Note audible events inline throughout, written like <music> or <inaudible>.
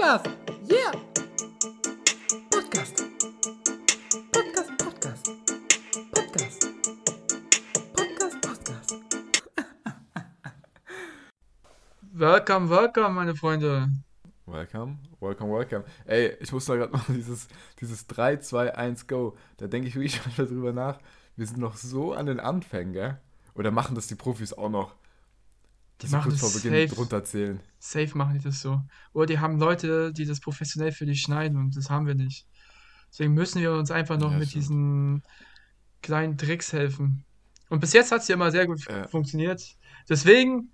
Podcast. Yeah. Podcast. Podcast, Podcast. Podcast. Podcast, Podcast. <laughs> Welcome, welcome, meine Freunde. Welcome, welcome, welcome. Ey, ich muss da gerade mal dieses, dieses 3, 2, 1, go. Da denke ich wirklich <laughs> manchmal drüber nach. Wir sind noch so an den Anfängen, gell? Oder machen das die Profis auch noch? Die sie machen kurz das vor Beginn safe. runterzählen. Safe machen die das so. Oder die haben Leute, die das professionell für dich schneiden und das haben wir nicht. Deswegen müssen wir uns einfach noch Ja, mit stimmt. diesen kleinen Tricks helfen. Und bis jetzt hat es ja immer sehr gut Ja. funktioniert. Deswegen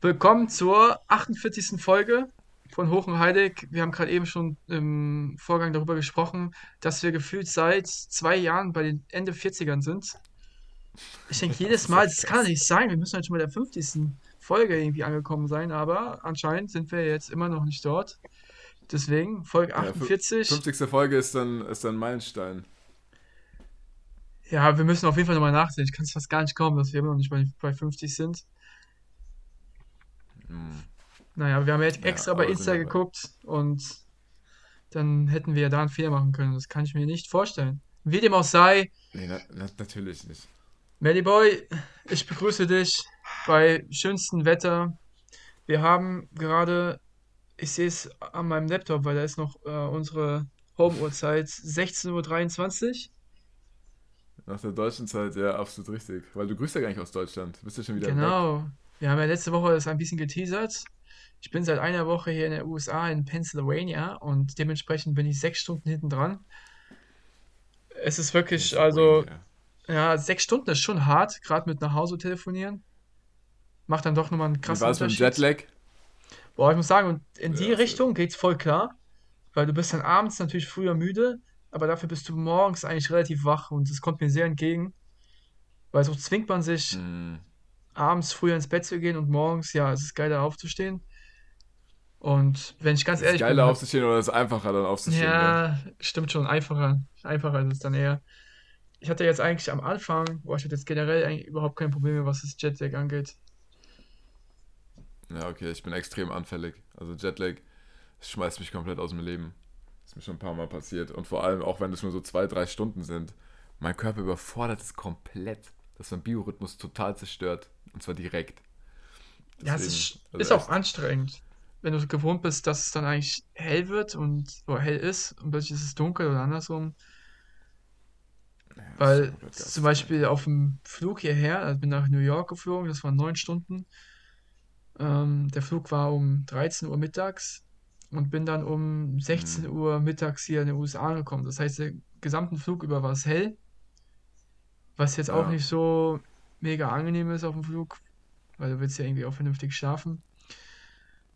willkommen zur 48. Folge von Hoch und Heilig. Wir haben gerade eben schon im Vorgang darüber gesprochen, dass wir gefühlt seit zwei Jahren bei den Ende 40ern sind. Ich denke <laughs> jedes Mal, das kann doch nicht sein. Wir müssen halt schon bei der 50. Folge irgendwie angekommen sein, aber anscheinend sind wir jetzt immer noch nicht dort. Deswegen, Folge Ja, fü- 48. 50. Folge ist dann, ist dann Meilenstein. Ja, wir müssen auf jeden Fall nochmal nachsehen. Ich kann es fast gar nicht glauben, dass wir immer noch nicht bei, bei 50 sind. Hm. Naja, wir haben jetzt Ja, extra bei aber Insta geguckt und dann hätten wir ja da einen Fehler machen können. Das kann ich mir nicht vorstellen. Wie dem auch sei, Nee, na, na, natürlich nicht. Melly Boy, ich begrüße dich bei schönstem Wetter. Wir haben gerade, ich sehe es an meinem Laptop, weil da ist noch äh, unsere Home-Uhrzeit 16.23 Uhr. Nach der deutschen Zeit, ja, absolut richtig. Weil du grüßt ja gar nicht aus Deutschland. Du bist ja schon wieder weg. Genau. Wir haben ja letzte Woche das ein bisschen geteasert. Ich bin seit einer Woche hier in der USA, in Pennsylvania, und dementsprechend bin ich sechs Stunden hinten dran. Es ist wirklich, also, ja, sechs Stunden ist schon hart, gerade mit nach Hause telefonieren. Macht dann doch nochmal einen Wie krassen war es mit dem Unterschied. Jetlag? Boah, ich muss sagen, und in die Ja, Richtung geht's voll klar, weil du bist dann abends natürlich früher müde, aber dafür bist du morgens eigentlich relativ wach und das kommt mir sehr entgegen, weil so zwingt man sich, Hm. abends früher ins Bett zu gehen und morgens, ja, es ist geiler aufzustehen. Und wenn ich ganz Ist es ehrlich bin, geiler aufzustehen oder ist es einfacher dann aufzustehen? gell? ja, stimmt schon, einfacher, einfacher ist es dann eher. Ich hatte jetzt eigentlich am Anfang, boah, ich hatte jetzt generell eigentlich überhaupt kein Problem mehr, was das Jetlag angeht. Ja, okay, ich bin extrem anfällig. Also Jetlag schmeißt mich komplett aus dem Leben. ist mir schon ein paar Mal passiert. Und vor allem auch wenn es nur so zwei, drei Stunden sind. Mein Körper überfordert es komplett. Das ist mein Biorhythmus total zerstört. Und zwar direkt. Ja, es Deswegen, ist, also ist auch anstrengend, wenn du gewohnt bist, dass es dann eigentlich hell wird und oder hell ist und plötzlich ist es dunkel oder andersrum. Ja, Weil zum. Beispiel auf dem Flug hierher, also bin nach New York geflogen, das waren neun Stunden. Ähm, der Flug war um 13 Uhr mittags und bin dann um 16 Uhr mittags hier in den USA angekommen. Das heißt, den gesamten Flug über war es hell, was jetzt auch Ja. nicht so mega angenehm ist auf dem Flug, weil du willst ja irgendwie auch vernünftig schlafen.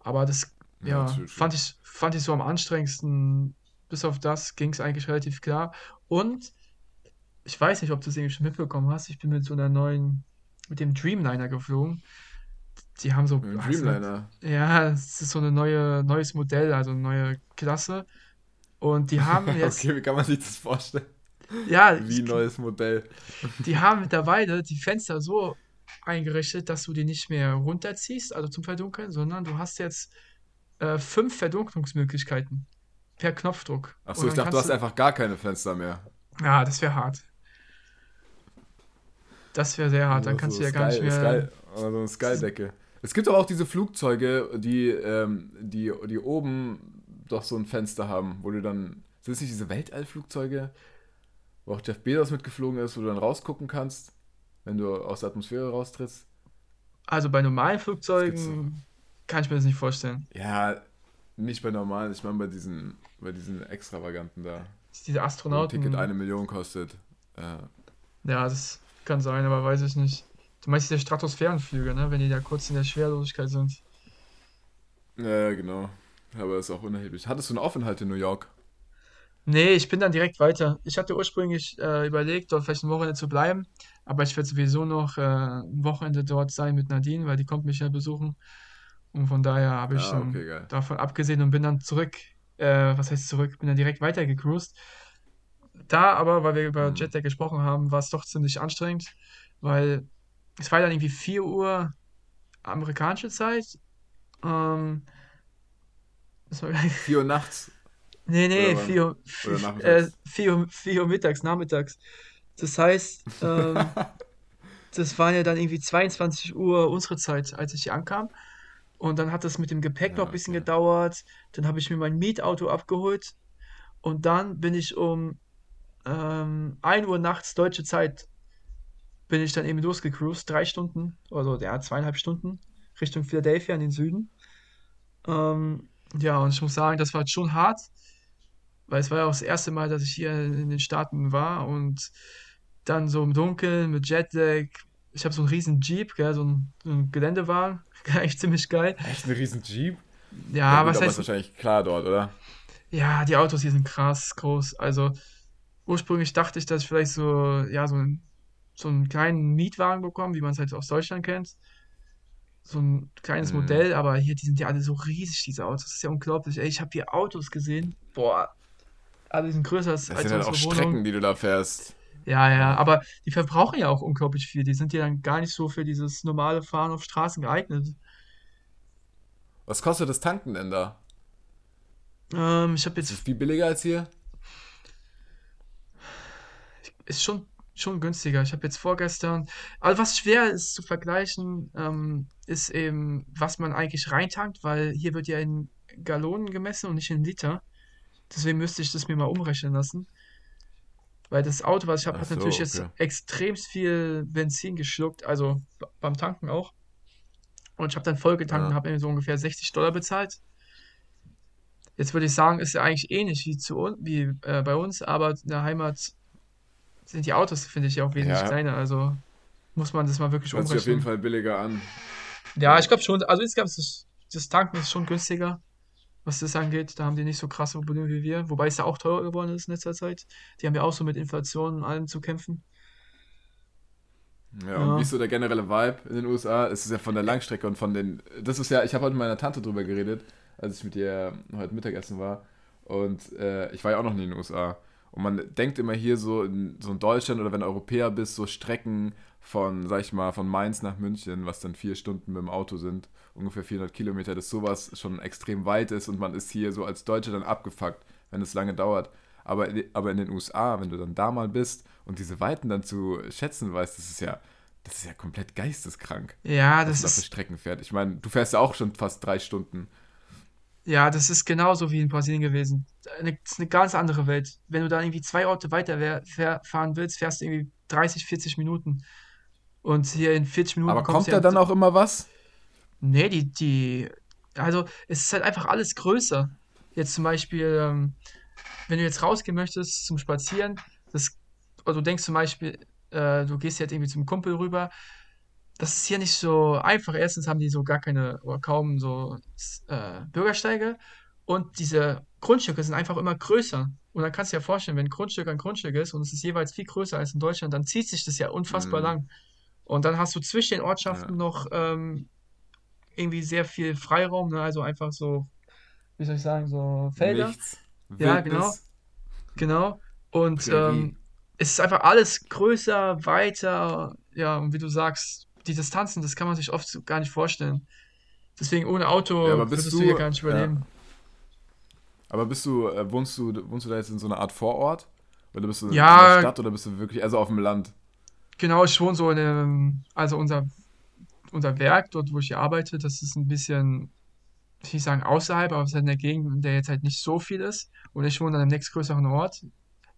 Aber das, Ja, ja, fand ich, fand ich so am anstrengendsten. Bis auf das ging es eigentlich relativ klar. Und ich weiß nicht, ob du es irgendwie schon mitbekommen hast. Ich bin mit so einer neuen, mit dem Dreamliner geflogen. Die haben so, Ein also, Dreamliner. ja, es ist so eine neue, neues Modell, also eine neue Klasse. Und die haben <laughs> jetzt, okay, wie kann man sich das vorstellen? ja, Wie ich- neues Modell. die haben mittlerweile die Fenster so eingerichtet, dass du die nicht mehr runterziehst, also zum Verdunkeln, sondern du hast jetzt äh, fünf Verdunklungsmöglichkeiten per Knopfdruck. Achso, ich dachte, du hast einfach gar keine Fenster mehr. Ja, das wäre hart. Das wäre sehr hart, dann Also kannst du ja Sky, gar nicht mehr. Sky, also eine Skydecke. Es gibt aber auch diese Flugzeuge, die, ähm, die, die oben doch so ein Fenster haben, wo du dann. Sind es nicht diese Weltallflugzeuge, wo auch Jeff Bezos mitgeflogen ist, wo du dann rausgucken kannst, wenn du aus der Atmosphäre raustrittst? Also bei normalen Flugzeugen kann ich mir das nicht vorstellen. Ja, nicht bei normalen, ich meine bei diesen, bei diesen extravaganten da. Diese Wo ein Astronauten. Ticket eine Million kostet. Äh, Ja, das kann sein, aber weiß ich nicht. Du meinst diese Stratosphärenflüge, ne? Wenn die da kurz in der Schwerelosigkeit sind. ja, genau. Aber ist auch unerheblich. Hattest du einen Aufenthalt in New York? Nee, ich bin dann direkt weiter. Ich hatte ursprünglich äh, überlegt, dort vielleicht ein Wochenende zu bleiben, aber ich werde sowieso noch äh, ein Wochenende dort sein mit Nadine, weil die kommt mich ja besuchen. Und von daher habe ich Ah, dann okay, geil. davon abgesehen und bin dann zurück, äh, was heißt zurück, bin dann direkt weiter gecruised. Da aber, weil wir über Mhm. Jetlag gesprochen haben, war es doch ziemlich anstrengend, weil es war dann irgendwie 4 Uhr amerikanische Zeit. Ähm, Das war, <laughs> 4 Uhr nachts. nee, nee, Oder wann? 4 Uhr, Oder f- nachmittags? äh, 4 Uhr, 4 Uhr mittags, nachmittags. Das heißt, ähm, <laughs> das waren ja dann irgendwie 22 Uhr unsere Zeit, als ich hier ankam. Und dann hat das mit dem Gepäck noch Ja, ein bisschen okay. gedauert. Dann habe ich mir mein Mietauto abgeholt. Und dann bin ich um ähm, 1 Uhr nachts deutsche Zeit, bin ich dann eben losgecruised. Drei Stunden, also ja, zweieinhalb Stunden Richtung Philadelphia in den Süden. Ähm, ja, und ich muss sagen, das war schon hart, weil es war ja auch das erste Mal, dass ich hier in den Staaten war und dann so im Dunkeln mit Jetlag. Ich habe so einen riesen Jeep, gell, so einen, so einen Geländewagen, <laughs> eigentlich ziemlich geil. Echt ein riesen Jeep? Ja, gut, was aber ist heißt, wahrscheinlich klar dort, oder? ja, die Autos hier sind krass groß. Also ursprünglich dachte ich, dass ich vielleicht so, ja, so einen, so einen kleinen Mietwagen bekomme, wie man es halt aus Deutschland kennt. So ein kleines Mhm. Modell, aber hier, die sind ja alle so riesig, diese Autos. Das ist ja unglaublich. Ey, ich habe hier Autos gesehen. Boah, alle die sind größer als, Das als sind halt auch Wohnung. Strecken, die du da fährst. Ja, ja, aber die verbrauchen ja auch unglaublich viel. Die sind ja dann gar nicht so für dieses normale Fahren auf Straßen geeignet. Was kostet das Tanken denn da? Ähm, ich habe Ist jetzt, es viel billiger als hier? ist schon, schon günstiger. Ich habe jetzt vorgestern, also was schwer ist zu vergleichen, ähm, ist eben, was man eigentlich reintankt, weil hier wird ja in Gallonen gemessen und nicht in Liter. Deswegen müsste ich das mir mal umrechnen lassen. Weil das Auto, was ich habe, hat so, natürlich jetzt okay. extremst viel Benzin geschluckt, also beim Tanken auch. Und ich habe dann voll getankt und Ja. habe mir so ungefähr 60 Dollar bezahlt. Jetzt würde ich sagen, ist ja eigentlich ähnlich wie, zu, wie äh, bei uns, aber in der Heimat sind die Autos, finde ich, ja auch wesentlich Ja, kleiner. Also muss man das mal wirklich hört sich auf jeden umrechnen. Fall billiger an. Ja, ich glaube schon, also insgesamt ist das, das Tanken ist schon günstiger, was das angeht. Da haben die nicht so krasse Probleme wie wir, wobei es ja auch teurer geworden ist in letzter Zeit. Die haben ja auch so mit Inflation und allem zu kämpfen. Ja, und Ja. wie ist so der generelle Vibe in den USA? Es ist ja von der Langstrecke und von den. Das ist ja, ich habe heute mit meiner Tante drüber geredet, als ich mit ihr heute Mittagessen war. Und äh, ich war ja auch noch nie in den USA. Und man denkt immer hier so in, so in Deutschland oder wenn du Europäer bist, so Strecken von, sag ich mal, von Mainz nach München, was dann vier Stunden mit dem Auto sind, ungefähr 400 Kilometer, dass sowas schon extrem weit ist und man ist hier so als Deutscher dann abgefuckt, wenn es lange dauert. Aber, aber in den USA, wenn du dann da mal bist und diese Weiten dann zu schätzen weißt, das ist ja, das ist ja komplett geisteskrank, Ja, das man da für ist, Strecken fährt. Ich meine, du fährst ja auch schon fast drei Stunden. Ja, das ist genauso wie in Brasilien gewesen. Eine, das ist eine ganz andere Welt. Wenn du da irgendwie zwei Orte weiter fähr, fahren willst, fährst du irgendwie 30, 40 Minuten. Und hier in 40 Minuten Aber kommt da dann auch immer was? Nee, die, die, also es ist halt einfach alles größer. Jetzt zum Beispiel, ähm, wenn du jetzt rausgehen möchtest zum Spazieren, das, oder du denkst zum Beispiel, äh, du gehst jetzt irgendwie zum Kumpel rüber, das ist hier nicht so einfach. Erstens haben die so gar keine oder kaum so äh, Bürgersteige und diese Grundstücke sind einfach immer größer. Und dann kannst du dir ja vorstellen, wenn Grundstück ein Grundstück ist und es ist jeweils viel größer als in Deutschland, dann zieht sich das ja unfassbar Mhm. lang. Und dann hast du zwischen den Ortschaften Ja. noch ähm, irgendwie sehr viel Freiraum, ne? Also einfach so, wie soll ich sagen, so Felder. Nichts. Ja, Wildnis. Genau. Und ähm, es ist einfach alles größer, weiter. Ja, und wie du sagst, die Distanzen, das kann man sich oft gar nicht vorstellen. Deswegen ohne Auto Ja, würdest du du- hier gar nicht ja. überleben. Aber bist du, äh, wohnst du, wohnst du da jetzt in so einer Art Vorort? Oder bist du Ja. in der Stadt oder bist du wirklich, also auf dem Land? Genau, schon so in einem, also unser, unser Werk, dort wo ich hier arbeite, das ist ein bisschen, ich will sagen außerhalb, aber es ist halt in der Gegend, in der jetzt halt nicht so viel ist. Und ich wohne an einem nächstgrößeren Ort.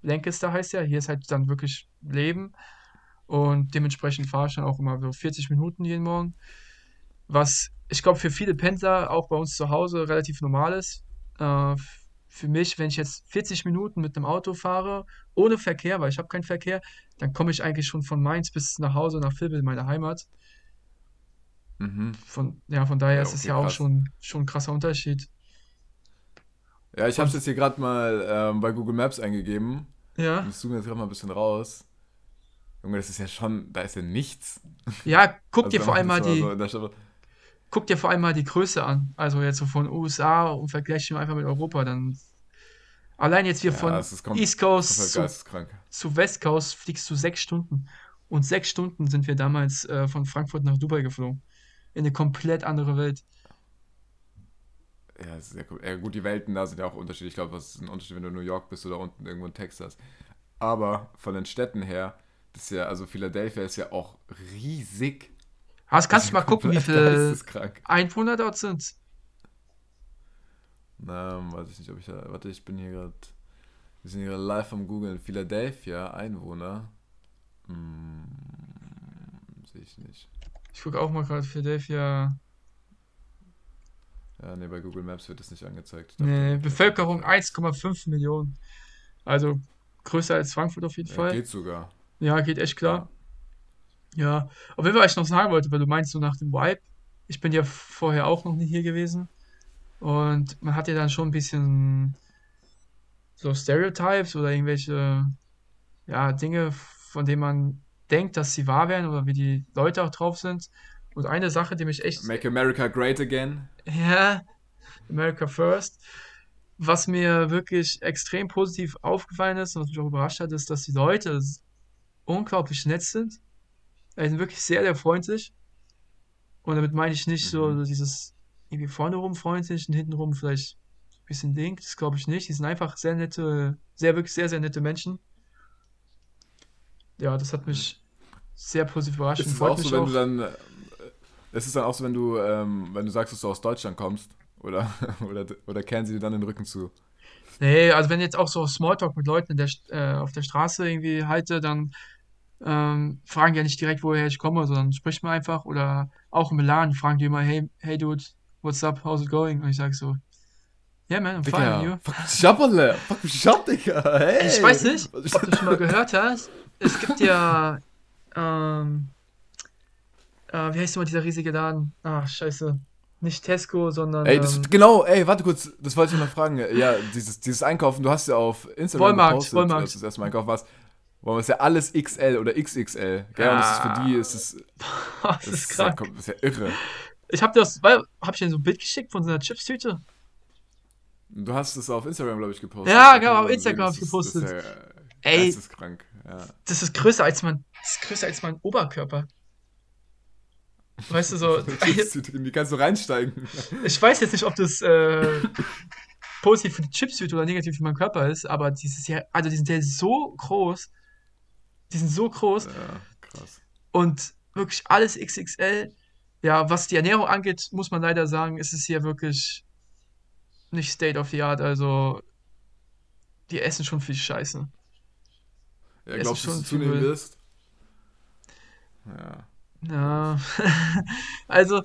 Lancaster heißt ja, hier ist halt dann wirklich Leben. Und dementsprechend fahre ich dann auch immer so 40 Minuten jeden Morgen. Was ich glaube für viele Pendler auch bei uns zu Hause relativ normal ist. Äh, für mich, wenn ich jetzt 40 Minuten mit einem Auto fahre, ohne Verkehr, weil ich habe keinen Verkehr, dann komme ich eigentlich schon von Mainz bis nach Hause, nach Vilbel, meine Heimat. Mhm. Von, ja, von daher Ja, ist es okay, ja auch krass. schon, schon ein krasser Unterschied. Ja, ich habe es jetzt hier gerade mal ähm, bei Google Maps eingegeben. Ja, Ich zoome jetzt gerade mal ein bisschen raus. Junge, das ist ja schon, da ist ja nichts. ja, guck Also dir vor allem mal die, so guck dir vor allem mal die Größe an. Also jetzt so von USA und vergleiche ihn einfach mit Europa, dann allein jetzt hier Ja, von es ist kom- East Coast zu, zu West Coast fliegst du sechs Stunden. Und sechs Stunden sind wir damals äh, von Frankfurt nach Dubai geflogen. In eine komplett andere Welt. Ja, das ist sehr cool. Ja, gut, die Welten da sind ja auch unterschiedlich. Ich glaube, das ist ein Unterschied, wenn du in New York bist oder unten irgendwo in Texas. Aber von den Städten her, das ist ja, also Philadelphia ist ja auch riesig. Hast, kannst du mal gucken, wie viele. Einwohner dort sind? Na, weiß ich nicht, ob ich da. Warte, ich bin hier gerade. Wir sind hier gerade live am Googlen. Philadelphia, Einwohner. Hm, sehe ich nicht. Ich gucke auch mal gerade Philadelphia. Ja, nee, bei Google Maps wird das nicht angezeigt. Nee. Bevölkerung 1,5 Millionen. Also größer als Frankfurt auf jeden Ja, Fall. geht sogar. Ja, geht echt klar. Ja, auf jeden Fall, was ich noch sagen wollte, weil du meinst so nach dem Vibe. Ich bin ja vorher auch noch nie hier gewesen. Und man hat ja dann schon ein bisschen so Stereotypes oder irgendwelche ja, Dinge, von denen man denkt, dass sie wahr wären oder wie die Leute auch drauf sind. Und eine Sache, die mich echt Make America Great Again. ja, America First. Was mir wirklich extrem positiv aufgefallen ist und was mich auch überrascht hat, ist, dass die Leute unglaublich nett sind. Die sind wirklich sehr, sehr freundlich. Und damit meine ich nicht so Mhm. dieses irgendwie vorne rum freundlich und hinten rum vielleicht ein bisschen link. Das glaube ich nicht. Die sind einfach sehr nette, sehr, wirklich sehr, sehr nette Menschen. Ja, das hat mich sehr positiv überrascht Ist es auch so, wenn auch. du dann. äh, Ist es dann auch so, wenn du, ähm, wenn du sagst, dass du aus Deutschland kommst? Oder, <laughs> oder, oder kehren sie dir dann den Rücken zu? Nee, also wenn jetzt auch so Smalltalk mit Leuten der, äh, auf der Straße irgendwie halte, dann ähm, fragen ja nicht direkt, woher ich komme, sondern spricht man einfach. Oder auch im Milan fragen die immer, hey, hey dude, what's up, how's it going? Und ich sage so, yeah man, I'm fine, and you? fuck mich ab, Alter. Fuck mich ab, Digga. Hey. Ich weiß nicht, Was ob du schon mal gehört hast. Es gibt ja, ähm, äh, wie heißt nochmal dieser riesige Laden? Ach, scheiße. Nicht Tesco, sondern Ey, das, ähm, genau, ey, warte kurz, das wollte ich noch fragen. Ja, dieses, dieses Einkaufen, du hast ja auf Instagram Walmart, gepostet, du das erste Mal einkaufen warst. Walmart ist ja alles XL oder XXL. Gell? Und das ist für die, ist es, <laughs> das das ist ist, ja, krank. kom- das ist ja irre. Ich hab das, weil, hab ich dir so ein Bild geschickt von so einer Chipstüte? Du hast es auf Instagram, glaube ich, gepostet. Ja, genau, auf Instagram sehen, hab ich das ist- Das ist gepostet. ja Ey. geisteskrank. Ja. Das ist größer als mein, das ist größer als mein Oberkörper. Weißt du so, <laughs> Die kannst du reinsteigen. <laughs> ich weiß jetzt nicht, ob das äh, positiv für die Chipstüte oder negativ für meinen Körper ist, aber dieses ja, also die sind ja so groß, die sind so groß Ja, krass. und wirklich alles XXL. Ja, was die Ernährung angeht, muss man leider sagen, ist es hier wirklich nicht State of the Art. Also, die essen schon viel Scheiße. Ja, glaubst du, dass schon du zunehmen wirst? Ja. Ja, <laughs> also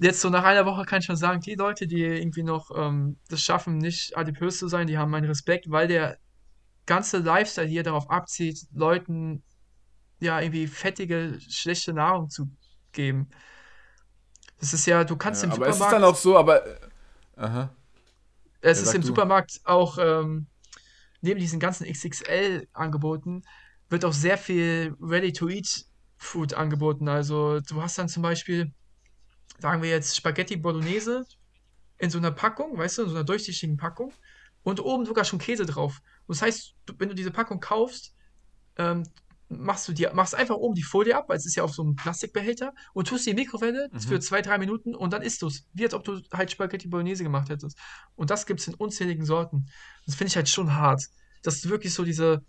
jetzt so nach einer Woche kann ich schon sagen, die Leute, die irgendwie noch ähm, das schaffen, nicht adipös zu sein, die haben meinen Respekt, weil der ganze Lifestyle hier darauf abzieht, Leuten ja irgendwie fettige, schlechte Nahrung zu geben. Das ist ja, du kannst ja im aber es ist Supermarkt, dann auch so, aber. äh, Aha. es Ja, ist im du. Supermarkt auch ähm, neben diesen ganzen XXL-Angeboten wird auch sehr viel Ready-to-Eat-Food angeboten. Also du hast dann zum Beispiel, sagen wir jetzt Spaghetti Bolognese in so einer Packung, weißt du, in so einer durchsichtigen Packung und oben sogar schon Käse drauf. Und das heißt, wenn du diese Packung kaufst, ähm, machst du dir, machst einfach oben die Folie ab, weil es ist ja auf so einem Plastikbehälter und tust die in die Mikrowelle Mhm. für zwei, drei Minuten und dann isst du es. Wie als ob du halt Spaghetti Bolognese gemacht hättest. Und das gibt es in unzähligen Sorten. Das finde ich halt schon hart. Dass du wirklich so diese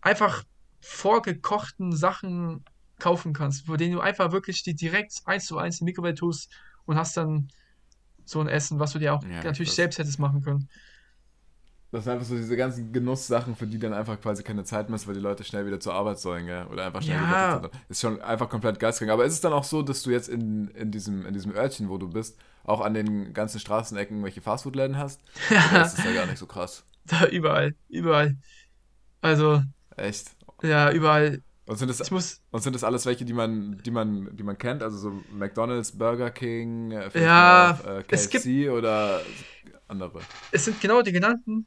einfach vorgekochten Sachen kaufen kannst, vor denen du einfach wirklich die direkt eins zu eins in die Mikrowelle tust und hast dann so ein Essen, was du dir auch Ja, natürlich selbst hättest machen können. Das sind einfach so diese ganzen Genusssachen, für die dann einfach quasi keine Zeit mehr ist, weil die Leute schnell wieder zur Arbeit sollen, gell? Oder einfach schnell Ja. wieder. Ist schon einfach komplett geisteskrank. Aber ist es dann auch so, dass du jetzt in, in, diesem, in diesem Örtchen, wo du bist, auch an den ganzen Straßenecken welche Fastfood-Läden hast? Oder ist das ja gar nicht so krass? <laughs> Da überall, überall. Also, Echt? ja, überall. Und sind Ich das, muss, und sind das alles welche, die man, die man, die man kennt? Also so McDonalds, Burger King, äh, vielleicht Ja, noch, äh, es KFC oder andere? es sind genau die genannten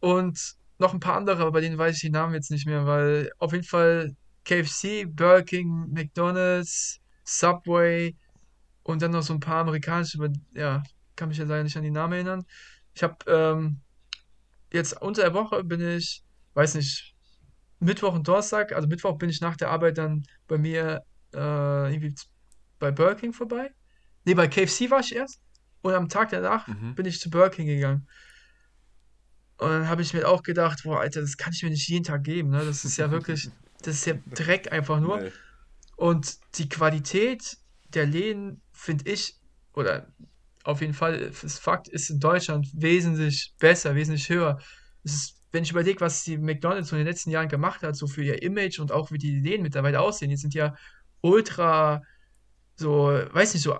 und noch ein paar andere, aber bei denen weiß ich die Namen jetzt nicht mehr, weil auf jeden Fall KFC, Burger King, McDonald's, Subway und dann noch so ein paar amerikanische, aber ja, kann mich ja leider nicht an die Namen erinnern. Ich habe ähm, jetzt unter der Woche bin ich, weiß nicht, Mittwoch und Donnerstag, also Mittwoch bin ich nach der Arbeit dann bei mir äh, irgendwie bei Burger King vorbei. Nee, bei KFC war ich erst. Und am Tag danach Mhm. bin ich zu Burger King gegangen. Und dann habe ich mir auch gedacht, boah, Alter, das kann ich mir nicht jeden Tag geben, ne? Das ist ja <laughs> wirklich, das ist ja Dreck einfach nur. Nee. Und die Qualität der Läden, finde ich, oder auf jeden Fall, ist Fakt, ist in Deutschland wesentlich besser, wesentlich höher. Es ist, wenn ich überlege, was die McDonalds in den letzten Jahren gemacht hat, so für ihr Image und auch wie die Läden mittlerweile aussehen, die sind ja ultra, so, weiß nicht, so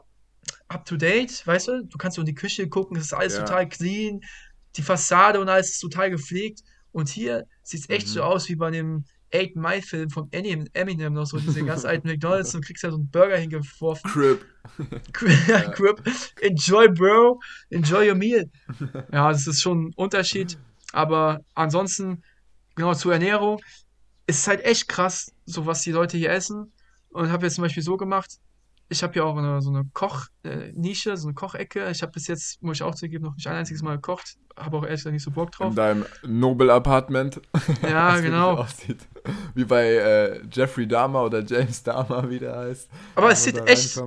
up to date, weißt du? Du kannst so in die Küche gucken, es ist alles Ja. total clean, die Fassade und alles ist total gepflegt. Und hier sieht es echt Mhm. so aus wie bei dem 8 Mile Film von Eminem, noch so, diese <laughs> ganz alten McDonalds und kriegst da so einen Burger hingeworfen. Crip. <laughs> Ja. Grip. Enjoy, Bro. Enjoy your meal. <laughs> Ja, das ist schon ein Unterschied. Aber ansonsten, genau zur Ernährung, ist halt echt krass, so was die Leute hier essen. Und habe jetzt zum Beispiel so gemacht, ich habe hier auch eine, so eine Koch-Nische, so eine Kochecke. Ich habe bis jetzt, muss ich auch zugeben, noch nicht ein einziges Mal gekocht. Habe auch ehrlich gesagt nicht so Bock drauf. In deinem Nobel-Apartment. Ja, <laughs> genau. Aussieht. Wie bei äh, Jeffrey Dahmer oder James Dahmer, wie der heißt. Aber es sieht echt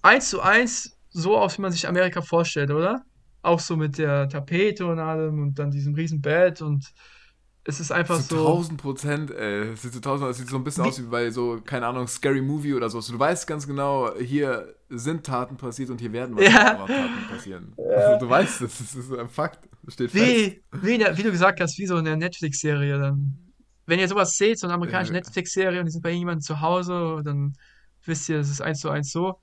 eins zu eins so aus, wie man sich Amerika vorstellt, oder? Auch so mit der Tapete und allem und dann diesem riesen Bett und es ist einfach Zu so. 1000 Prozent, ey. Es sieht, zu 1000, es sieht so ein bisschen Wie- aus wie bei so, keine Ahnung, Scary Movie oder so. Du weißt ganz genau, hier sind Taten passiert und hier werden Ja. noch Taten passieren. Also, du weißt es, das ist ein Fakt. Steht fest. Wie, wie, der, wie du gesagt hast, wie so in der Netflix-Serie dann. Wenn ihr sowas seht, so eine amerikanische Ja. Netflix-Serie und die sind bei jemandem zu Hause, dann wisst ihr, es ist eins zu eins so.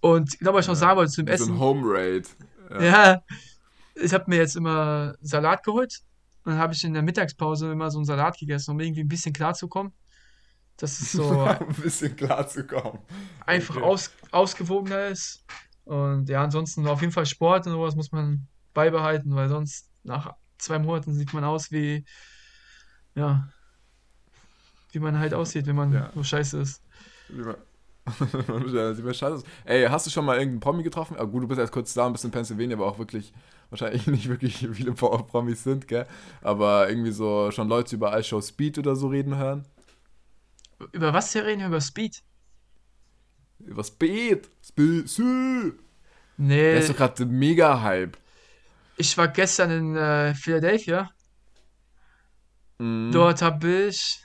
Und ich glaube, was ich noch Ja, sagen wollte zum Wie so Essen. ein Home Raid. Ja. Ja, ich habe mir jetzt immer Salat geholt und dann habe ich in der Mittagspause immer so einen Salat gegessen, um irgendwie ein bisschen klarzukommen. Das ist so <laughs> ein bisschen klar zu kommen. einfach Okay. aus, ausgewogener ist. Und ja, ansonsten auf jeden Fall Sport und sowas muss man beibehalten, weil sonst nach zwei Monaten sieht man aus wie, ja, wie man halt aussieht, wenn man Ja. so scheiße ist. Wie man- <laughs> sieht mir scheiße aus. Ey, hast du schon mal irgendeinen Promi getroffen? Ah, gut, du bist erst kurz da, ein bisschen in Pennsylvania, aber auch wirklich, wahrscheinlich <laughs> nicht wirklich viele Pro- Promis sind, gell? Aber irgendwie so schon Leute über iShow Speed oder so reden hören. Über was wir reden? Über Speed? Über Speed! Speed! Speed. Der Nee, ist doch gerade mega Hype. ich war gestern in äh, Philadelphia. Mhm. Dort habe ich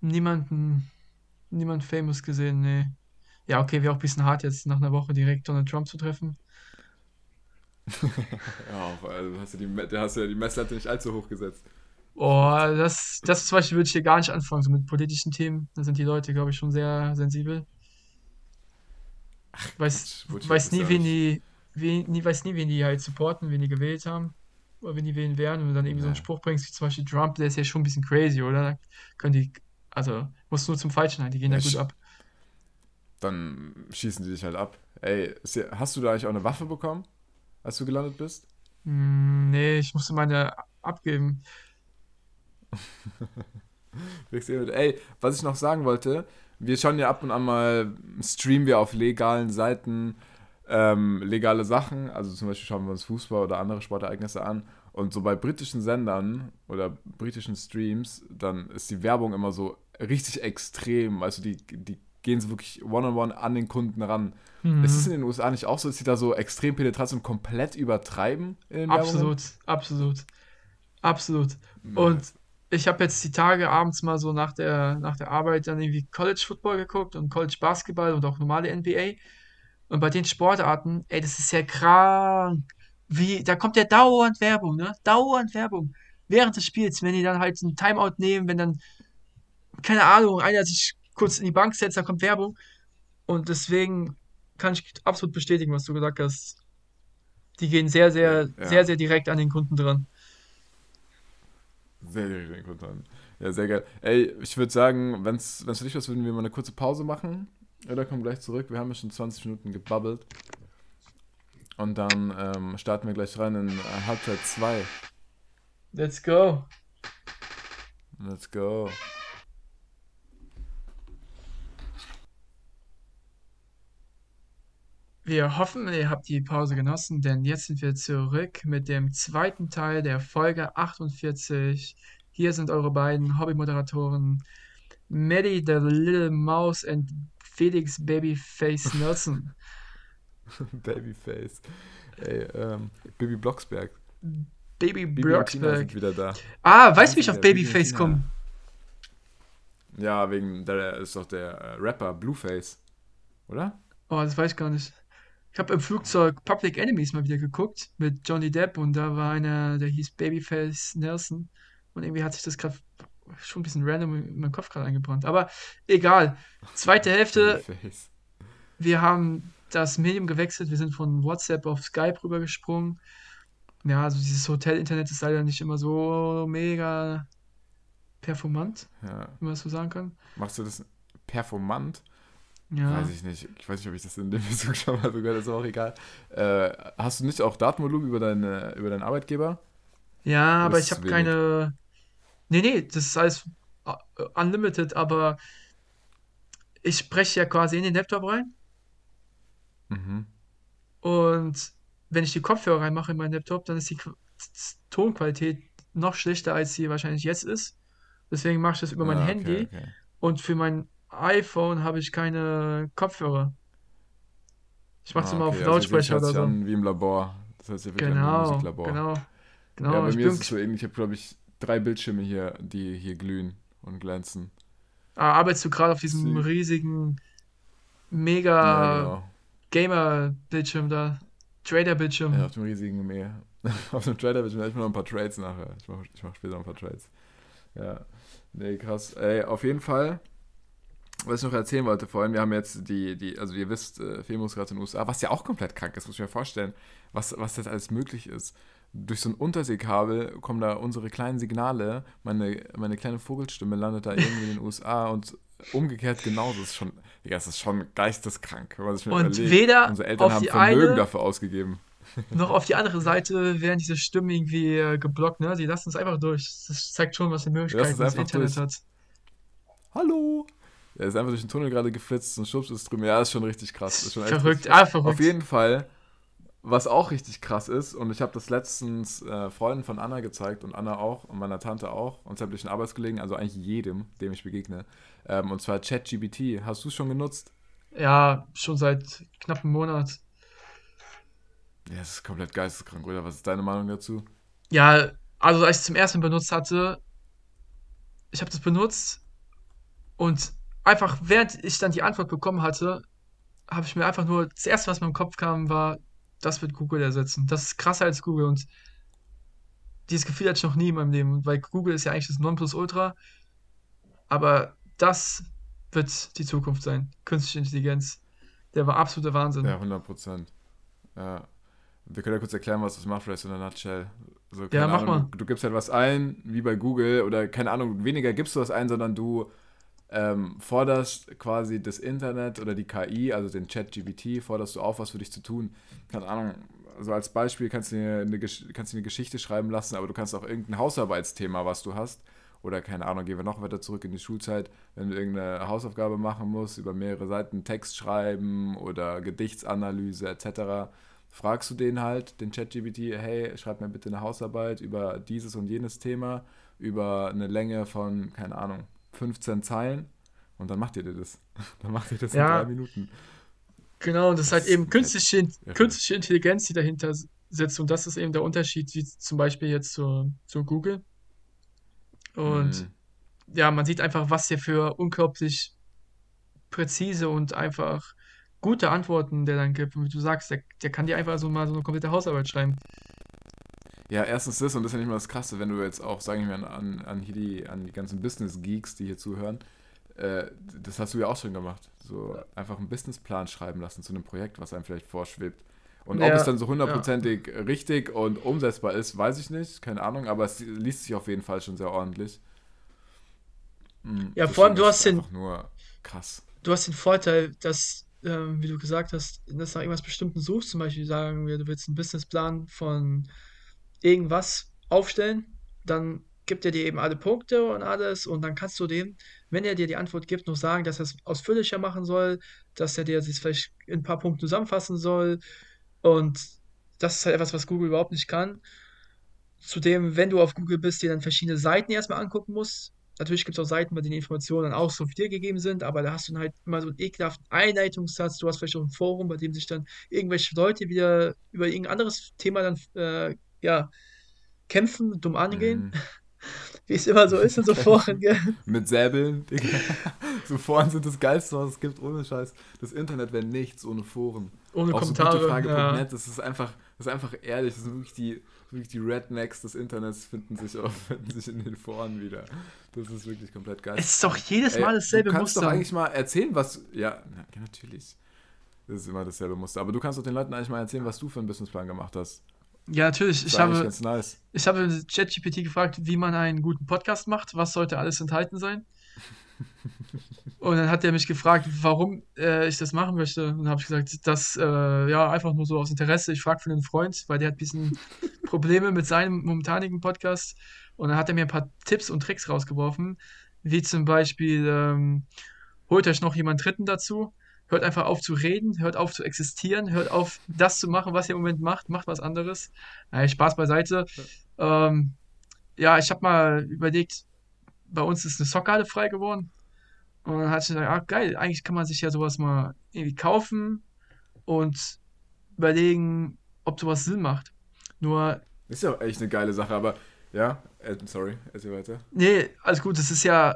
niemanden, niemand famous gesehen, nee. Ja, okay, wäre auch ein bisschen hart jetzt nach einer Woche direkt Donald Trump zu treffen. <laughs> Ja, also hast du die, hast du ja die Messlatte nicht allzu hoch gesetzt. Oh, das, das zum Beispiel würde ich hier gar nicht anfangen, so mit politischen Themen. Da sind die Leute, glaube ich, schon sehr sensibel. weiß, Quatsch, Bullshit weiß nie, ja wen die, wen, nie, weiß nie, wen die halt supporten, wen die gewählt haben. Oder wen die wählen werden. Und du dann irgendwie so einen Ja. Spruch bringst, wie zum Beispiel Trump, der ist ja schon ein bisschen crazy, oder? Da können die, also, musst nur zum Falschen halt, die gehen Ja, ja gut ab. Dann schießen die dich halt ab. Ey, hast du da eigentlich auch eine Waffe bekommen, als du gelandet bist? Hm, nee, ich musste meine abgeben. <laughs> Du- Ey, was ich noch sagen wollte, wir schauen ja ab und an mal, streamen wir auf legalen Seiten ähm, legale Sachen, also zum Beispiel schauen wir uns Fußball oder andere Sportereignisse an und so bei britischen Sendern oder britischen Streams, dann ist die Werbung immer so richtig extrem, also die, die gehen so wirklich one-on-one an den Kunden ran. Mhm. Ist es in den USA nicht auch so, dass die da so extrem penetrant und komplett übertreiben? Absolut, absolut, absolut. Und ich habe jetzt die Tage abends mal so nach der, nach der Arbeit dann irgendwie College Football geguckt und College Basketball und auch normale NBA. Und bei den Sportarten, ey, das ist ja krank. Wie, da kommt ja dauernd Werbung, ne? Dauernd Werbung. Während des Spiels, wenn die dann halt einen Timeout nehmen, wenn dann, keine Ahnung, einer sich kurz in die Bank setzt, da kommt Werbung. Und deswegen kann ich absolut bestätigen, was du gesagt hast. Die gehen sehr, sehr, Ja. sehr, sehr direkt an den Kunden dran. Sehr direkt den Kunden. Ja, sehr geil. Ey, ich würde sagen, wenn es für dich was, würden wir mal eine kurze Pause machen. Oder kommen gleich zurück. Wir haben ja schon 20 Minuten gebabbelt. Und dann ähm, starten wir gleich rein in äh, Halbzeit 2. Let's go. Let's go. Wir hoffen, ihr habt die Pause genossen, denn jetzt sind wir zurück mit dem zweiten Teil der Folge 48. Hier sind eure beiden Hobby-Moderatoren Maddie the Little Mouse und Felix Babyface Nelson. <laughs> <laughs> Babyface. Ey, ähm, Bibi Blocksberg. Baby Tina Blocksberg. wieder da. Ah, weißt du, wie ich auf Babyface komme? Ja, wegen, der ist doch der äh, Rapper Blueface. Oder? Oh, das weiß ich gar nicht. Ich habe im Flugzeug Public Enemies mal wieder geguckt mit Johnny Depp und da war einer, der hieß Babyface Nelson und irgendwie hat sich das gerade schon ein bisschen random in meinen Kopf gerade eingebrannt. Aber egal. Zweite Hälfte, Babyface. wir haben das Medium gewechselt, wir sind von WhatsApp auf Skype rübergesprungen. Ja, also dieses Hotel-Internet ist leider nicht immer so mega performant, Ja. wenn man das so sagen kann. Machst du das performant? Ja. Weiß ich nicht. Ich weiß nicht, ob ich das in dem Bezug schon mal so gehört habe, ist aber auch egal. Äh, hast du nicht auch Datenvolumen über, deine, über deinen Arbeitgeber? Ja, aber ist ich habe keine. Nee, nee, das ist alles uh, unlimited, aber ich spreche ja quasi in den Laptop rein Mhm. und wenn ich die Kopfhörer reinmache in meinen Laptop, dann ist die Qu- Tonqualität noch schlechter, als sie wahrscheinlich jetzt ist. Deswegen mache ich das über mein Ah, okay, Handy okay. und für mein iPhone habe ich keine Kopfhörer. Ich mache es Ah, immer auf okay. Also, Lautsprecher hört oder so. wie im Labor. Das hört sich wirklich an wie im Genau, Musiklabor. genau, Ja, genau. bei Ich mir ist es so ähnlich. Ich habe, glaube ich, drei Bildschirme hier, die hier glühen und glänzen. ah, arbeitest du gerade auf diesem Sie- riesigen, Ja, mega genau. Gamer-Bildschirm da. Trader-Bildschirm. Ja, auf dem riesigen Meer. <laughs> auf dem Trader will ich mir noch ein paar Trades nachher. Ich mache ich mach später noch ein paar Trades. Ja. Nee, krass. Ey, auf jeden Fall, was ich noch erzählen wollte vorhin, wir haben jetzt die, die also ihr wisst, äh, gerade in den USA, was ja auch komplett krank ist, muss ich mir vorstellen, was, was das alles möglich ist. Durch so ein Unterseekabel kommen da unsere kleinen Signale, meine, meine kleine Vogelstimme landet da irgendwie in den <laughs> USA und umgekehrt genauso. Das ist schon, ja, es ist schon geisteskrank, wenn man sich mal Und überlegt. weder Unsere Eltern auf haben die Vermögen eine- dafür ausgegeben. <laughs> Noch auf die andere Seite werden diese Stimmen irgendwie äh, geblockt, ne? Die lassen es einfach durch. Das zeigt schon, was für Möglichkeiten es das Internet durch. hat. Hallo! Er ist einfach durch den Tunnel gerade geflitzt und schubst ist drüben. Ja, ist schon richtig krass. Ist schon Verrückt, ah, verrückt. Auf jeden Fall, was auch richtig krass ist, und ich habe das letztens äh, Freunden von Anna gezeigt und Anna auch und meiner Tante auch und sämtlichen Arbeitskollegen, also eigentlich jedem, dem ich begegne. Ähm, und zwar ChatGPT. Hast du es schon genutzt? Ja, schon seit knapp einem Monat. Ja, das ist komplett geisteskrank, oder? Was ist deine Meinung dazu? Ja, also als ich es zum ersten Mal benutzt hatte, ich habe das benutzt und einfach während ich dann die Antwort bekommen hatte, habe ich mir einfach nur, das erste, was mir im Kopf kam, war, das wird Google ersetzen. Das ist krasser als Google und dieses Gefühl hatte ich noch nie in meinem Leben, weil Google ist ja eigentlich das Nonplusultra, aber das wird die Zukunft sein. Künstliche Intelligenz. Der war absoluter Wahnsinn. Ja, 100 Prozent. Ja. Wir können ja kurz erklären, was das macht, vielleicht in der Nutshell. So, Ja, mach Ahnung, mal. Du, du gibst halt was ein, wie bei Google, oder keine Ahnung, weniger gibst du was ein, sondern du ähm, forderst quasi das Internet oder die KI, also den Chat-GPT, forderst du auf, was für dich zu tun. Keine Ahnung, also als Beispiel kannst du dir eine, kannst du eine Geschichte schreiben lassen, aber du kannst auch irgendein Hausarbeitsthema, was du hast, oder keine Ahnung, gehen wir noch weiter zurück in die Schulzeit, wenn du irgendeine Hausaufgabe machen musst, über mehrere Seiten Text schreiben oder Gedichtsanalyse etc., fragst du den halt, den ChatGPT, hey, schreib mir bitte eine Hausarbeit über dieses und jenes Thema, über eine Länge von, keine Ahnung, 15 Zeilen und dann macht ihr das. <laughs> Dann macht ihr das Ja. in drei Minuten. Genau, und das ist halt Das ist eben komplett künstliche, irre. künstliche Intelligenz, die dahinter sitzt. Und das ist eben der Unterschied, wie zum Beispiel jetzt zu, zu Google. Und Mhm. ja, man sieht einfach, was der für unglaublich präzise und einfach gute Antworten der dann gibt. Und wie du sagst, der, der kann dir einfach so mal so eine komplette Hausarbeit schreiben. Ja, erstens das und das ist ja nicht mal das Krasse, wenn du jetzt auch, sage ich mal, an, an, hier die, an die ganzen Business-Geeks, die hier zuhören, äh, das hast du ja auch schon gemacht. So einfach einen Businessplan schreiben lassen zu einem Projekt, was einem vielleicht vorschwebt. Und ob Ja, es dann so hundertprozentig richtig und umsetzbar ist, weiß ich nicht, keine Ahnung, aber es liest sich auf jeden Fall schon sehr ordentlich. Mhm, Ja, vor allem, du hast den- nur krass. Du hast den Vorteil, dass, ähm, wie du gesagt hast, dass nach irgendwas Bestimmten suchst. Zum Beispiel sagen wir, du willst einen Businessplan von irgendwas aufstellen, dann gibt er dir eben alle Punkte und alles und dann kannst du dem, wenn er dir die Antwort gibt, noch sagen, dass er es ausführlicher machen soll, dass er dir das vielleicht in ein paar Punkten zusammenfassen soll und das ist halt etwas, was Google überhaupt nicht kann. Zudem, wenn du auf Google bist, dir dann verschiedene Seiten erstmal angucken musst, natürlich gibt es auch Seiten, bei denen Informationen dann auch so wiedergegeben sind, aber da hast du dann halt immer so einen ekelhaften Einleitungssatz. Du hast vielleicht auch ein Forum, bei dem sich dann irgendwelche Leute wieder über irgendein anderes Thema dann äh, ja, kämpfen, dumm angehen. Mhm. <laughs> Wie es immer so ist in so Foren, gell? <laughs> Mit Säbeln, Digga. <laughs> So Foren sind das Geilste, was es gibt, ohne Scheiß. Das Internet wäre nichts ohne Foren. Ohne Auch Kommentare. so gutefrage.net, ja. das ist einfach, das ist einfach ehrlich, das sind wirklich die, wirklich die Rednecks des Internets finden sich, auch, finden sich in den Foren wieder. Das ist wirklich komplett geil. Es ist doch jedes Ey, Mal dasselbe Du kannst Muster. doch eigentlich mal erzählen, was. Ja, na, natürlich. Das ist immer dasselbe Muster. Aber du kannst doch den Leuten eigentlich mal erzählen, was du für einen Businessplan gemacht hast. Ja, natürlich. Ich habe, nice. ich habe ChatGPT gefragt, wie man einen guten Podcast macht. Was sollte alles enthalten sein? <laughs> Und dann hat er mich gefragt, warum äh, ich das machen möchte. Und dann habe ich gesagt, das äh, ja einfach nur so aus Interesse. Ich frage für einen Freund, weil der hat ein bisschen <laughs> Probleme mit seinem momentanigen Podcast. Und dann hat er mir ein paar Tipps und Tricks rausgeworfen, wie zum Beispiel, ähm, holt euch noch jemand Dritten dazu, hört einfach auf zu reden, hört auf zu existieren, hört auf das zu machen, was ihr im Moment macht, macht was anderes. Naja, Spaß beiseite. Ähm, ja, ich habe mal überlegt, bei uns ist eine Sockhalle frei geworden. Und dann hatte ich gesagt, ah, geil, eigentlich kann man sich ja sowas mal irgendwie kaufen und überlegen, ob sowas Sinn macht. Nur, Ist ja echt eine geile Sache, aber. Ja, äh, sorry, erzähl weiter. nee, alles gut, das ist ja,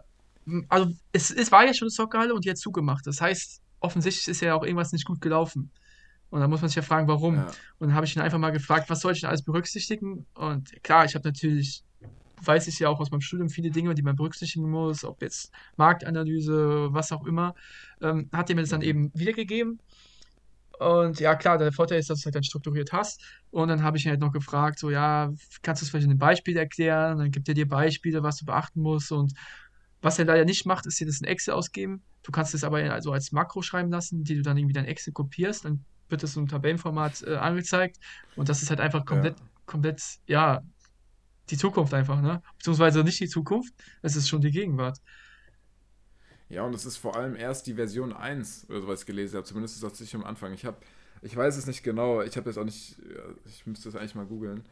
also es, es war ja schon eine Sockhalle und jetzt zugemacht. Das heißt, offensichtlich ist ja auch irgendwas nicht gut gelaufen. Und da muss man sich ja fragen, warum. Ja. Und dann habe ich ihn einfach mal gefragt, was soll ich denn alles berücksichtigen? Und klar, ich habe natürlich, weiß ich ja auch aus meinem Studium viele Dinge, die man berücksichtigen muss, ob jetzt Marktanalyse, was auch immer. Ähm, hat er mir das dann eben wiedergegeben. Und ja, klar, der Vorteil ist, dass du es halt dann strukturiert hast. Und dann habe ich ihn halt noch gefragt, so, ja, kannst du es vielleicht in einem Beispiel erklären? Und dann gibt er dir Beispiele, was du beachten musst. Und was er leider nicht macht, ist dir das in Excel ausgeben. Du kannst es aber also als Makro schreiben lassen, die du dann irgendwie in Excel kopierst. Dann wird das so im Tabellenformat äh, angezeigt. Und das ist halt einfach komplett, komplett, ja, die Zukunft einfach, ne? Beziehungsweise nicht die Zukunft, es ist schon die Gegenwart. Ja, und es ist vor allem erst die Version 1, oder so was ich gelesen habe. Zumindest ist das sicher am Anfang. Ich habe, ich weiß es nicht genau, ich habe jetzt auch nicht, ja, ich müsste das eigentlich mal googeln,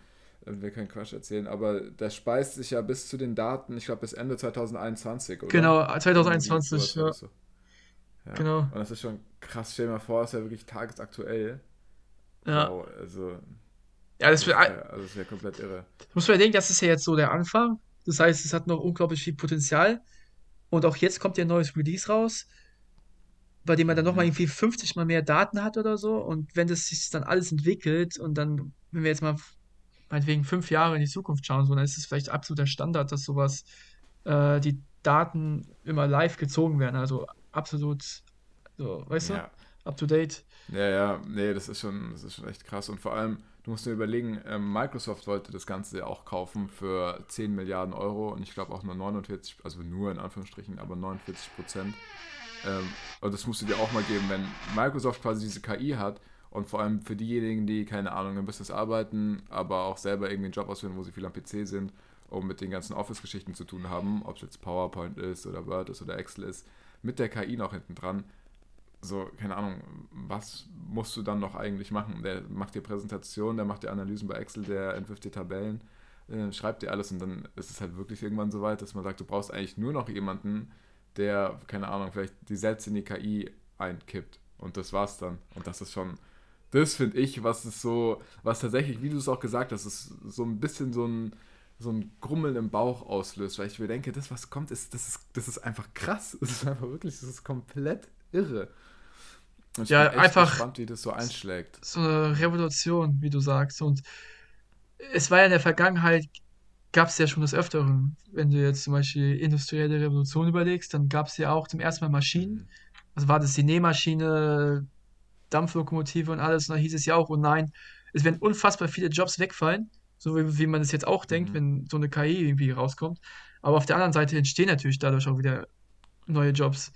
äh, will keinen Quatsch erzählen, aber der speist sich ja bis zu den Daten, ich glaube bis Ende 2021, oder? Genau, Irgendwie 2021, sowas war ja. das so. ja. Genau. Und das ist schon krass, stell dir mal vor, ist ja wirklich tagesaktuell. Ja, Wow, also, ja das das wäre also das wär komplett irre. muss man denken, das ist ja jetzt so der Anfang. Das heißt, es hat noch unglaublich viel Potenzial. Und auch jetzt kommt ja ein neues Release raus, bei dem man dann nochmal irgendwie 50 mal mehr Daten hat oder so. Und wenn das sich dann alles entwickelt und dann, wenn wir jetzt mal meinetwegen fünf Jahre in die Zukunft schauen, so, dann ist es vielleicht absoluter Standard, dass sowas, äh, die Daten immer live gezogen werden. Also absolut, so, weißt du, Ja. up to date. Ja, ja, nee, das ist schon, das ist schon echt krass. Und vor allem, du musst dir überlegen, ähm, Microsoft wollte das Ganze ja auch kaufen für 10 Milliarden Euro und ich glaube auch nur 49, also nur in Anführungsstrichen, aber 49 Prozent. Ähm, und das musst du dir auch mal geben, wenn Microsoft quasi diese KI hat und vor allem für diejenigen, die, keine Ahnung, im Business arbeiten, aber auch selber irgendwie einen Job ausführen, wo sie viel am PC sind und mit den ganzen Office-Geschichten zu tun haben, ob es jetzt PowerPoint ist oder Word ist oder Excel ist, mit der KI noch hinten dran, so, keine Ahnung, was musst du dann noch eigentlich machen? Der macht dir Präsentationen, der macht dir Analysen bei Excel, der entwirft dir Tabellen, äh, schreibt dir alles und dann ist es halt wirklich irgendwann so weit, dass man sagt, du brauchst eigentlich nur noch jemanden, der, keine Ahnung, vielleicht die Sätze in die KI einkippt und das war's dann. Und das ist schon, das finde ich, was ist so, was tatsächlich, wie du es auch gesagt hast, ist so ein bisschen so ein, so ein Grummeln im Bauch auslöst, weil ich mir denke, das, was kommt, ist, das ist, das ist einfach krass. <laughs> Das ist einfach wirklich, das ist komplett irre. Und ich Ja, bin echt einfach- gespannt, wie das so einschlägt. so eine Revolution, wie du sagst. Und es war ja in der Vergangenheit, gab es ja schon des Öfteren. Wenn du jetzt zum Beispiel industrielle Revolution überlegst, dann gab es ja auch zum ersten Mal Maschinen. Also war das die Nähmaschine, Dampflokomotive und alles. Und da hieß es ja auch, oh nein, es werden unfassbar viele Jobs wegfallen. So wie, wie man es jetzt auch denkt, Mhm. wenn so eine KI irgendwie rauskommt. Aber auf der anderen Seite entstehen natürlich dadurch auch wieder neue Jobs.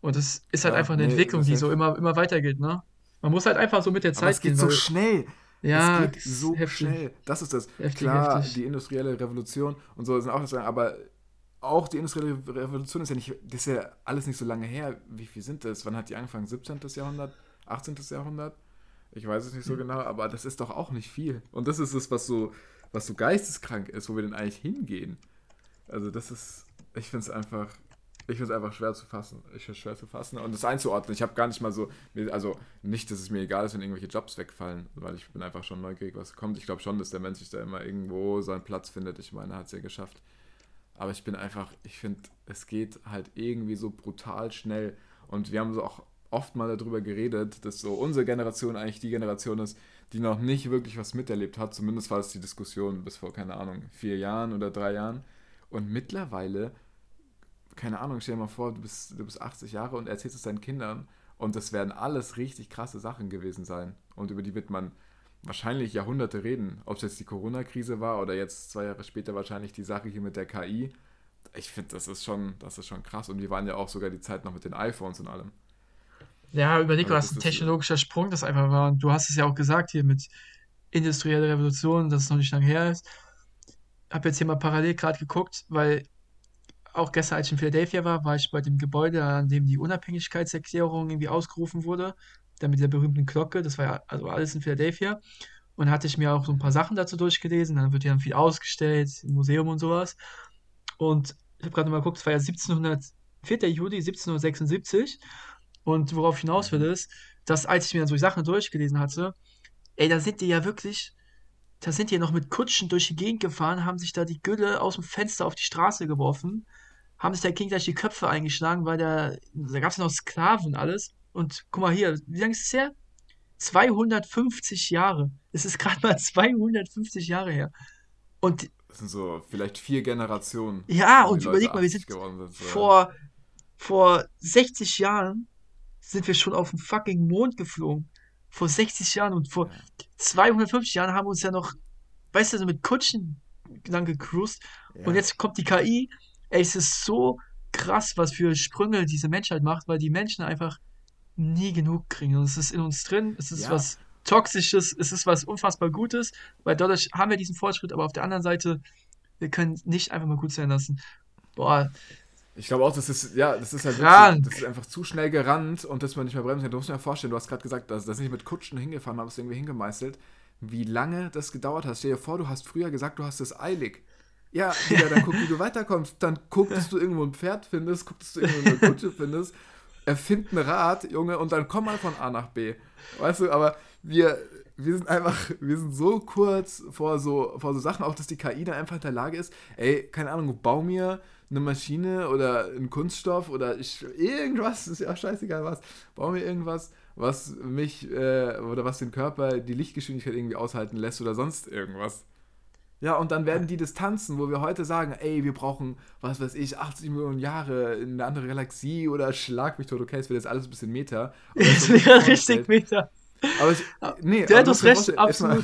Und das ist halt Ja, einfach eine nee, Entwicklung, die so halt- immer, immer weitergeht, ne? Man muss halt einfach so mit der Aber Zeit es geht gehen. so schnell. ja, es geht so heftig. schnell. Das ist das. Heftig, Klar, heftig. die industrielle Revolution und so sind auch das, aber auch die industrielle Revolution ist ja nicht, das ist ja alles nicht so lange her. Wie viel sind das? Wann hat die angefangen? 17. Jahrhundert? 18. Jahrhundert? Ich weiß es nicht so genau, aber das ist doch auch nicht viel. Und das ist es, was so, was so geisteskrank ist, wo wir denn eigentlich hingehen. Also das ist, ich finde es einfach, ich finde es einfach schwer zu fassen. Ich finde es schwer zu fassen und es einzuordnen. Ich habe gar nicht mal so, also nicht, dass es mir egal ist, wenn irgendwelche Jobs wegfallen, weil ich bin einfach schon neugierig, was kommt. Ich glaube schon, dass der Mensch sich da immer irgendwo seinen Platz findet. Ich meine, er hat es ja geschafft. Aber ich bin einfach, ich finde, es geht halt irgendwie so brutal schnell. Und wir haben so auch oft mal darüber geredet, dass so unsere Generation eigentlich die Generation ist, die noch nicht wirklich was miterlebt hat. Zumindest war es die Diskussion bis vor, keine Ahnung, vier Jahren oder drei Jahren. Und mittlerweile, keine Ahnung, stell dir mal vor, du bist, du bist 80 Jahre und erzählst es deinen Kindern. Und das werden alles richtig krasse Sachen gewesen sein. Und über die wird man wahrscheinlich Jahrhunderte reden. Ob es jetzt die Corona-Krise war oder jetzt zwei Jahre später wahrscheinlich die Sache hier mit der KI. Ich finde, das ist schon, das ist schon krass. Und wir waren ja auch sogar die Zeit noch mit den iPhones und allem. Ja, überleg mal, was ein technologischer Sprung das einfach war. Und du hast es ja auch gesagt hier mit industrieller Revolution, dass es noch nicht lange her ist. Hab jetzt hier mal parallel gerade geguckt, weil auch gestern, als ich in Philadelphia war, war ich bei dem Gebäude, an dem die Unabhängigkeitserklärung irgendwie ausgerufen wurde. Da mit der berühmten Glocke. Das war ja also alles in Philadelphia. Und hatte ich mir auch so ein paar Sachen dazu durchgelesen. Dann wird ja dann viel ausgestellt, im Museum und sowas. Und ich habe gerade mal geguckt, es war ja 1700, 4. Juli 1776. Und worauf ich hinaus will, ist, dass als ich mir dann so die Sachen durchgelesen hatte, ey, da sind die ja wirklich, da sind die ja noch mit Kutschen durch die Gegend gefahren, haben sich da die Gülle aus dem Fenster auf die Straße geworfen, haben sich da gegenseitig die Köpfe eingeschlagen, weil da, da gab es ja noch Sklaven und alles. Und guck mal hier, wie lange ist es her? 250 Jahre. Es ist gerade mal 250 Jahre her. Und Das sind so vielleicht vier Generationen. ja, und Leute überleg mal, wir 80 sind vor, vor 60 Jahren sind wir schon auf den fucking Mond geflogen. Vor 60 Jahren und vor 250 Jahren haben wir uns ja noch, weißt du, so mit Kutschen lang gecruised. Ja. Und jetzt kommt die KI. Ey, es ist so krass, was für Sprünge diese Menschheit macht, weil die Menschen einfach nie genug kriegen. Und es ist in uns drin, es ist Ja. was Toxisches, es ist was unfassbar Gutes, weil dadurch haben wir diesen Fortschritt, aber auf der anderen Seite, wir können nicht einfach mal gut sein lassen. Boah, Ich glaube auch, das ist, ja, das ist halt wirklich, das ist einfach zu schnell gerannt und dass man nicht mehr bremsen kann. Du musst dir mal vorstellen, du hast gerade gesagt, dass das nicht mit Kutschen hingefahren, haben es irgendwie hingemeißelt. Wie lange das gedauert hat. Stell dir vor, du hast früher gesagt, du hast es eilig. Ja, Digga, dann guck, wie du weiterkommst. Dann guck, dass du irgendwo ein Pferd findest, guck, dass du irgendwo eine Kutsche findest. Erfind ein Rad, Junge, und dann komm mal von A nach B. Weißt du, aber wir, wir sind einfach, wir sind so kurz vor so, vor so Sachen, auch dass die KI dann einfach in der Lage ist, ey, keine Ahnung, bau mir eine Maschine oder einen Kunststoff oder ich, irgendwas, ist ja scheißegal was, bau mir irgendwas, was mich äh, oder was den Körper die Lichtgeschwindigkeit irgendwie aushalten lässt oder sonst irgendwas. Ja, und dann werden die Distanzen, wo wir heute sagen, ey, wir brauchen, was weiß ich, 80 Millionen Jahre in eine andere Galaxie oder schlag mich tot, okay, es wird jetzt alles ein bisschen Meter. <laughs> Es wäre richtig Meter. aber ich, nee, du dir Recht, vorstellen, erstmal-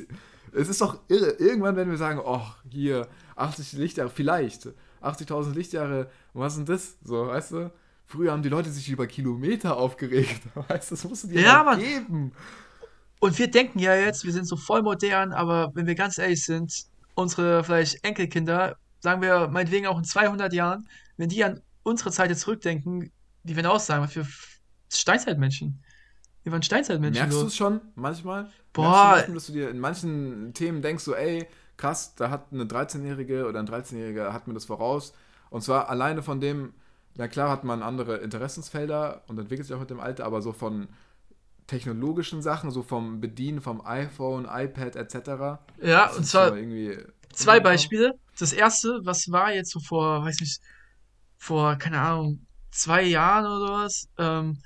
<laughs> es ist doch irre. Irgendwann werden wir sagen, oh, hier, 80 Lichtjahre, vielleicht. 80.000 Lichtjahre, was ist denn das? So, weißt du? Früher haben die Leute sich über Kilometer aufgeregt. <laughs> Weißt du, das musst du dir Ja, Mann. geben. Und wir denken ja jetzt, wir sind so voll modern, aber wenn wir ganz ehrlich sind, unsere vielleicht Enkelkinder, sagen wir meinetwegen auch in 200 Jahren, wenn die an unsere Zeit jetzt zurückdenken, die werden auch sagen, was für Steinzeitmenschen. Wir waren Steinzeitmenschen. Merkst du es schon manchmal? Boah. Merkst du manchmal, dass du dir in manchen Themen denkst, so, ey, krass, da hat eine 13-Jährige oder ein 13-Jähriger hat mir das voraus. Und zwar alleine von dem, na klar hat man andere Interessensfelder und entwickelt sich auch mit dem Alter, aber so von technologischen Sachen, so vom Bedienen vom iPhone, iPad etc. Ja, und zwar irgendwie zwei Beispiele. Das erste, was war jetzt so vor, weiß nicht, vor, keine Ahnung, zwei Jahren oder sowas. Ähm,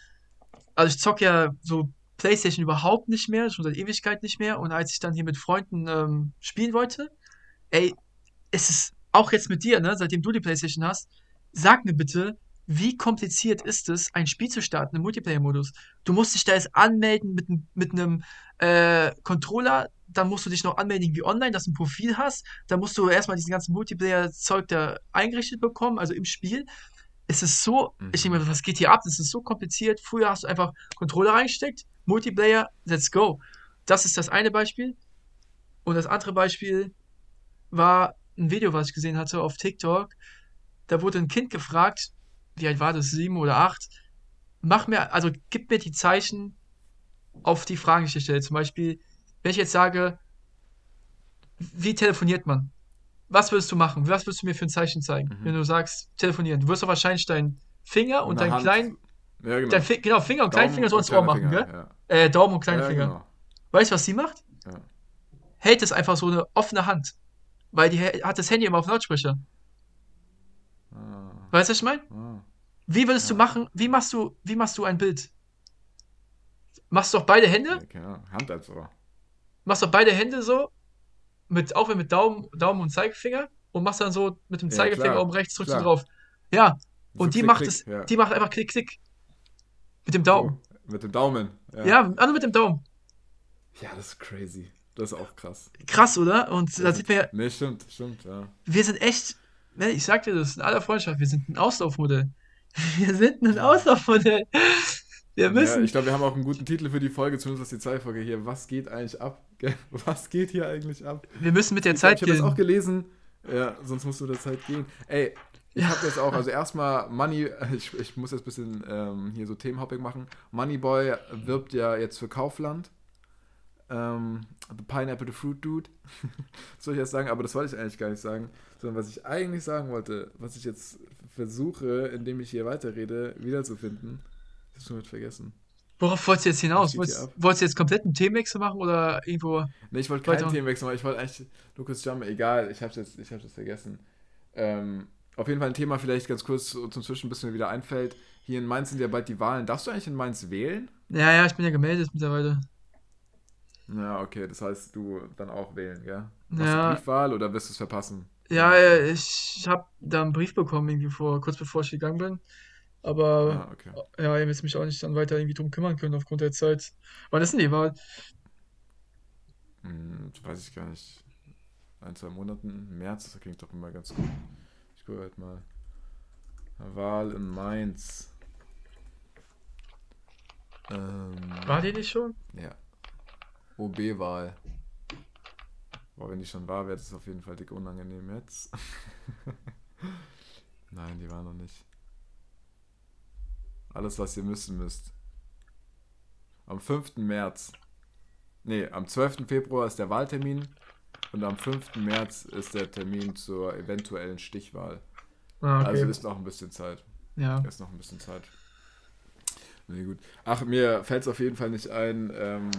also ich zock ja so PlayStation überhaupt nicht mehr, schon seit Ewigkeit nicht mehr. Und als ich dann hier mit Freunden ähm, spielen wollte, ey, es ist auch jetzt mit dir, ne, seitdem du die PlayStation hast, sag mir bitte, wie kompliziert ist es, ein Spiel zu starten im Multiplayer-Modus? Du musst dich da jetzt anmelden mit, mit einem äh, Controller, dann musst du dich noch anmelden wie online, dass du ein Profil hast, dann musst du erstmal diesen ganzen Multiplayer-Zeug da eingerichtet bekommen, also im Spiel. Es ist so, ich denke mir, was geht hier ab? Das ist so kompliziert. Früher hast du einfach Controller reingesteckt, Multiplayer, let's go. Das ist das eine Beispiel. Und das andere Beispiel war ein Video, was ich gesehen hatte auf TikTok. Da wurde ein Kind gefragt, wie alt war das, sieben oder acht? Mach mir, also gib mir die Zeichen auf die Fragen, die ich dir stelle. Zum Beispiel, wenn ich jetzt sage, wie telefoniert man? was würdest du machen? Was würdest du mir für ein Zeichen zeigen, Mhm. wenn du sagst, telefonieren? Du wirst doch wahrscheinlich deinen Finger und Mit deinen Hand. kleinen, Ja, genau. Fi genau, Finger und kleinen Daumen Finger so und ins Ohr machen, Finger, gell? Ja. Äh, Daumen und kleinen ja. Genau. Weißt du, was sie macht? Ja. Hält es einfach so eine offene Hand. Weil die hat das Handy immer auf Lautsprecher. Ah, Weißt du, was ich meine? ah. Wie würdest du machen, wie machst du, wie machst du ein Bild? Machst du doch beide Hände? Ja. Hand als Ohr. Machst doch beide Hände so, mit, auch wenn mit Daumen, Daumen und Zeigefinger und machst dann so mit dem Zeigefinger oben rechts drückst Klar. du drauf. Ja, So und die klick, macht klick, es, die macht einfach klick, klick. Mit dem Daumen. So, mit dem Daumen. Ja, nur mit dem Daumen. Ja, das ist crazy. Das ist auch krass. Krass, oder? Und da Das sieht man ja, Nee, stimmt, stimmt, ja. wir sind echt, ne, ich sag dir das in aller Freundschaft, wir sind ein Auslaufmodell. <laughs> Wir sind ein Auslaufmodell. Wir Ja, müssen. ich glaube, wir haben auch einen guten Titel für die Folge, zumindest die Zeitfolge hier. Was geht eigentlich ab? <laughs> Was geht hier eigentlich ab? wir müssen mit der Ich, glaub, Zeit ich habe das auch gehen. gelesen. Ja, sonst musst du der Zeit gehen. Ey, ich habe jetzt auch, also erstmal Money, <laughs> ich, ich muss jetzt ein bisschen ähm, hier so Themenhopping machen. Moneyboy wirbt ja jetzt für Kaufland. Ähm, the Pineapple, the Fruit Dude. das <laughs> soll ich jetzt sagen, aber das wollte ich eigentlich gar nicht sagen. Sondern was ich eigentlich sagen wollte, was ich jetzt versuche, indem ich hier weiterrede, wiederzufinden, das hast du mit vergessen. Worauf wolltest du jetzt hinaus? hier Wolltest, du jetzt komplett einen Themenwechsel machen oder irgendwo. Ne, ich wollte keinen. Themenwechsel machen, ich wollte eigentlich Lukas Jump, egal, ich hab's jetzt, ich hab's jetzt vergessen. Ähm, auf jeden Fall ein Thema vielleicht ganz kurz zum Zwischen, bis mir wieder einfällt. Hier in Mainz sind ja bald die Wahlen. Darfst du eigentlich in Mainz wählen? Ja, ja, ich bin ja gemeldet mittlerweile. Ja, okay, das heißt, du dann auch wählen, gell? Ja. Machst du Briefwahl oder wirst du es verpassen? Ja, ja, ich habe da einen Brief bekommen, irgendwie vor, kurz bevor ich gegangen bin. Aber Ah, okay. ja, ich will mich auch nicht dann weiter irgendwie drum kümmern können aufgrund der Zeit. Wann ist denn die Wahl? Hm, weiß ich gar nicht. Ein, zwei Monaten, März, das klingt doch immer ganz gut. Halt mal. Wahl in Mainz. Ähm, War die nicht schon? Ja. OB-Wahl. Boah, wenn die schon war, wäre das auf jeden Fall dick unangenehm jetzt. <laughs> Nein, die war noch nicht. Alles, was ihr müssen müsst. Am 5. März. Nee, am 12. Februar ist der Wahltermin und am 5. März ist der Termin zur eventuellen Stichwahl. Ah, okay. Also ist noch ein bisschen Zeit. ja. Ist noch ein bisschen Zeit. Nee, gut. Ach, mir fällt es auf jeden Fall nicht ein. Ähm,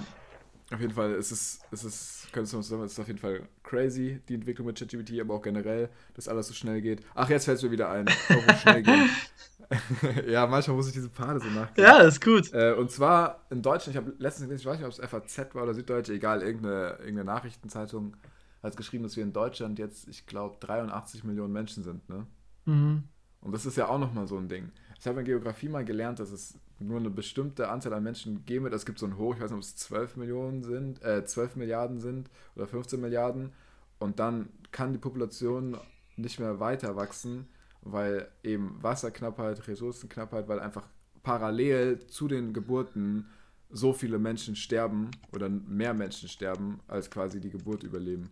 auf jeden Fall ist es, ist es, könntest du uns sagen, es ist auf jeden Fall crazy, die Entwicklung mit ChatGPT, aber auch generell, dass alles so schnell geht. Ach, jetzt fällt es mir wieder ein. <laughs> Warum schnell geht. <laughs> ja, manchmal muss ich diese Pfade so nachgehen. Ja, ist gut. Äh, und zwar in Deutschland, ich habe letztens gelesen, ich weiß nicht, ob es FAZ war oder Süddeutsche, egal, irgendeine, irgendeine Nachrichtenzeitung hat geschrieben, dass wir in Deutschland jetzt, ich glaube, 83 Millionen Menschen sind, ne? Mhm. Und das ist ja auch nochmal so ein Ding. Ich habe in Geografie mal gelernt, dass es nur eine bestimmte Anzahl an Menschen geben wird. Es gibt so ein Hoch, ich weiß nicht, ob es 12 Millionen sind, äh, 12 Milliarden sind oder 15 Milliarden. Und dann kann die Population nicht mehr weiter wachsen, weil eben Wasserknappheit, Ressourcenknappheit, weil einfach parallel zu den Geburten so viele Menschen sterben oder mehr Menschen sterben, als quasi die Geburt überleben.